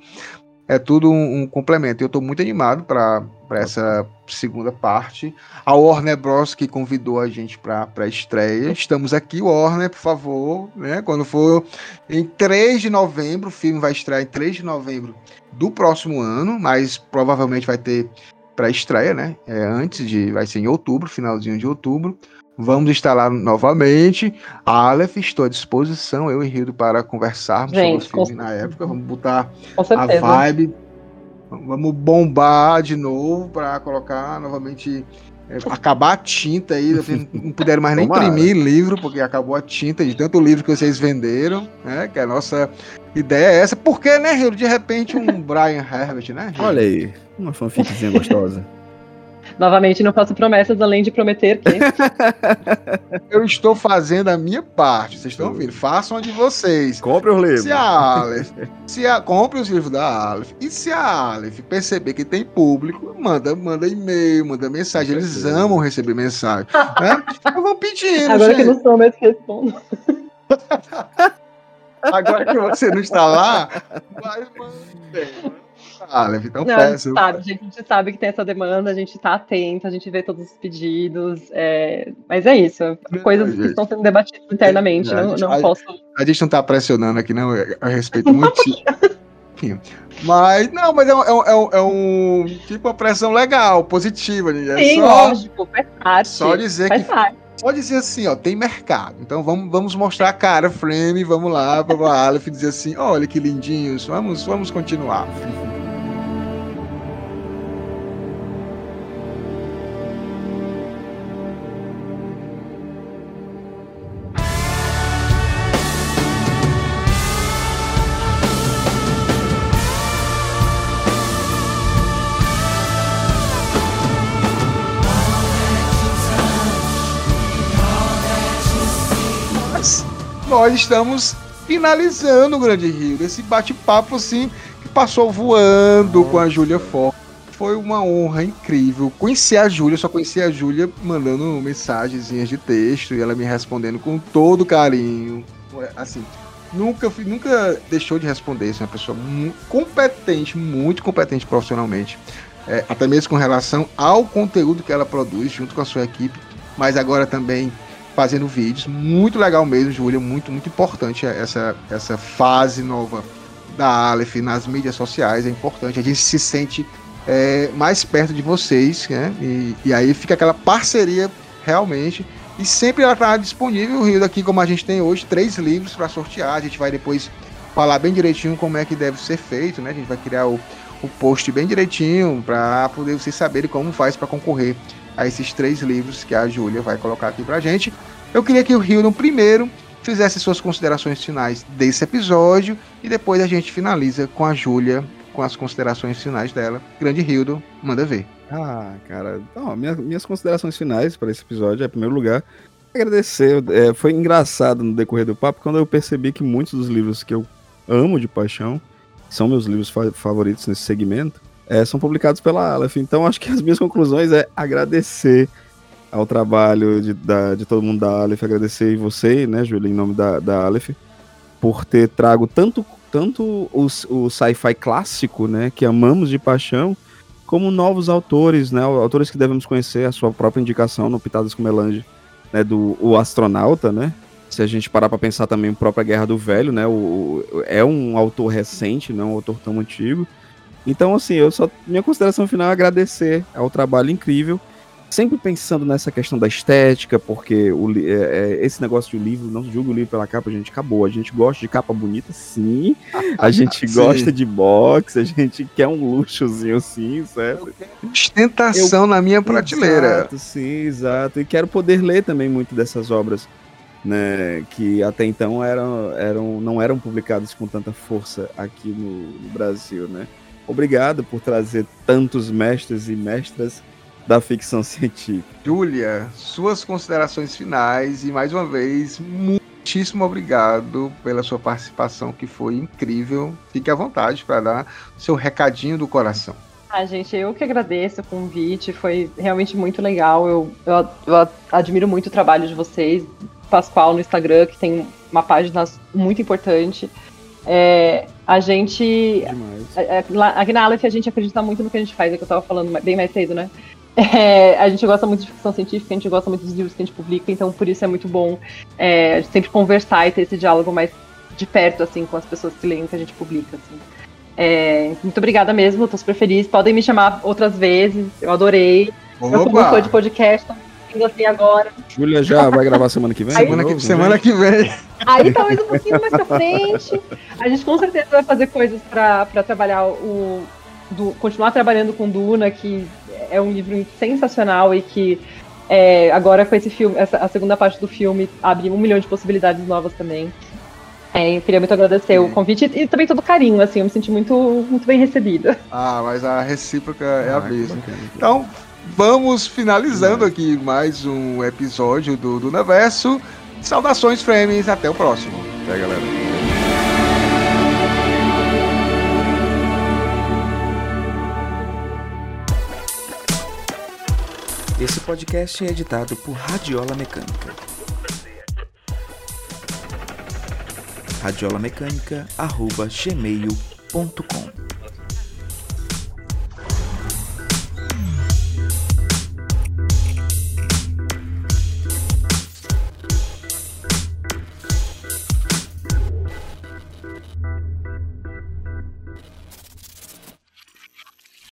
é tudo um, um complemento. Eu estou muito animado para essa segunda parte. A Warner Bros. que convidou a gente para a estreia. Estamos aqui, Warner, por favor. Né? Quando for em 3 de novembro, o filme vai estrear em 3 de novembro do próximo ano, mas provavelmente vai ter pré-estreia, né? É, antes de. Vai ser em outubro, finalzinho de outubro. Vamos lá novamente. Aleph, estou à disposição, eu e Rildo, para conversarmos Gente, sobre o filme na época. Vamos botar a vibe. Vamos bombar de novo para colocar novamente. É, acabar a tinta aí, [laughs] não puderam mais nem imprimir livro, porque acabou a tinta de tanto livro que vocês venderam, né? Que a nossa ideia é essa. Por que, né, Rio? De repente um [laughs] Brian Herbert, né? Olha aí, uma fanficzinha [laughs] gostosa. Novamente, não faço promessas além de prometer que. [laughs] eu estou fazendo a minha parte. Vocês estão ouvindo? Façam a de vocês. Compre os livros. Se a Aleph. se a, compre os livros da Aleph. E se a Aleph perceber que tem público, manda, manda e-mail, manda mensagem. Eles amam receber mensagem. né? [laughs] Eu vou pedindo. Agora gente. que não sou mais que respondo. [laughs] Agora que você não está lá, vai mandar. Aleph, então Não, peço. A gente, sabe, a gente sabe que tem essa demanda, a gente está atento, a gente vê todos os pedidos, é... mas é isso, coisas não, que estão sendo debatidas internamente, é, não, não, não a, posso... A gente não está pressionando aqui, não, eu respeito muito. Mas, não, mas é um, é, um, é um, tipo uma pressão legal, positiva. É Sim, só, lógico, faz parte. Só dizer que. Parte. Só dizer assim, ó, tem mercado. Então vamos, vamos mostrar a cara, frame, vamos lá para o Aleph dizer assim, olha que lindinhos, vamos, vamos continuar. Nós estamos finalizando o Grande Rio. Esse bate-papo assim que passou voando com a Júlia Ford. Foi uma honra incrível. Conheci a Júlia, só conheci a Júlia mandando mensagenzinhas de texto e ela me respondendo com todo carinho. Assim, nunca, nunca deixou de responder. Isso é uma pessoa muito competente, muito competente profissionalmente. É, até mesmo com relação ao conteúdo que ela produz junto com a sua equipe, mas agora também fazendo vídeos. Muito legal mesmo, Júlia. Muito, muito importante essa, essa fase nova da Aleph nas mídias sociais. É importante. A gente se sente é, mais perto de vocês, né? E, e aí fica aquela parceria realmente. E sempre ela está disponível, Rio daqui, como a gente tem hoje, três livros para sortear. A gente vai depois falar bem direitinho como é que deve ser feito, né? A gente vai criar o, o post bem direitinho para poder vocês saberem como faz para concorrer a esses três livros que a Júlia vai colocar aqui pra gente. Eu queria que o Rio, no primeiro, fizesse suas considerações finais desse episódio e depois a gente finaliza com a Júlia com as considerações finais dela. Grande Rildo, manda ver. Ah, cara, não, minha, minhas considerações finais para esse episódio é, em primeiro lugar, agradecer. É, foi engraçado no decorrer do papo quando eu percebi que muitos dos livros que eu amo de paixão são meus livros fa favoritos nesse segmento é, são publicados pela Aleph. Então, acho que as minhas conclusões é agradecer ao trabalho de, da, de todo mundo da Aleph, agradecer você, né, Júlia, em nome da, da Aleph, por ter trago tanto, tanto o, o sci-fi clássico, né, que amamos de paixão, como novos autores, né, autores que devemos conhecer, a sua própria indicação no Pitadas com Melange, né, do o Astronauta, né, se a gente parar para pensar também própria Guerra do Velho, né, o, é um autor recente, não é um autor tão antigo, então, assim, eu só. Minha consideração final é agradecer ao trabalho incrível. Sempre pensando nessa questão da estética, porque o, é, é, esse negócio de livro, não julga o livro pela capa, a gente acabou. A gente gosta de capa bonita, sim. A [laughs] gente gosta de box, a gente quer um luxozinho, sim, certo? Ostentação eu, na minha prateleira. Exato, sim, exato. E quero poder ler também muito dessas obras. Né, que até então eram, eram, não eram publicadas com tanta força aqui no, no Brasil, né? Obrigado por trazer tantos mestres e mestras da ficção [laughs] científica. Júlia, suas considerações finais e mais uma vez, muitíssimo obrigado pela sua participação, que foi incrível. Fique à vontade para dar seu recadinho do coração. Ah, gente, eu que agradeço o convite, foi realmente muito legal. Eu, eu, eu admiro muito o trabalho de vocês, Pascoal no Instagram, que tem uma página muito importante. É, a gente. É, é, aqui na Aleph a gente acredita muito no que a gente faz, é que eu tava falando bem mais cedo, né? É, a gente gosta muito de ficção científica, a gente gosta muito dos livros que a gente publica, então por isso é muito bom é, sempre conversar e ter esse diálogo mais de perto, assim, com as pessoas que leem o que a gente publica, assim. É, muito obrigada mesmo, tô super feliz. Podem me chamar outras vezes, eu adorei. Opa. Eu sou fã de podcast, vindo assim agora. Júlia já vai gravar semana que vem? Aí, semana, que, semana que vem. Aí talvez um pouquinho mais pra frente. A gente com certeza vai fazer coisas pra, pra trabalhar o. Do, continuar trabalhando com Duna, que é um livro sensacional e que é, agora com esse filme, essa, a segunda parte do filme abre um milhão de possibilidades novas também. É, eu queria muito agradecer o convite e, e, também todo o carinho, assim, eu me senti muito, muito bem recebida. Ah, mas a recíproca é ah, a mesma. Então, vamos finalizando aqui mais um episódio do Dunaverso. Saudações, frames, até o próximo. Até, galera. Esse podcast é editado por Radiola Mecânica. radiolamecânica.gmail.com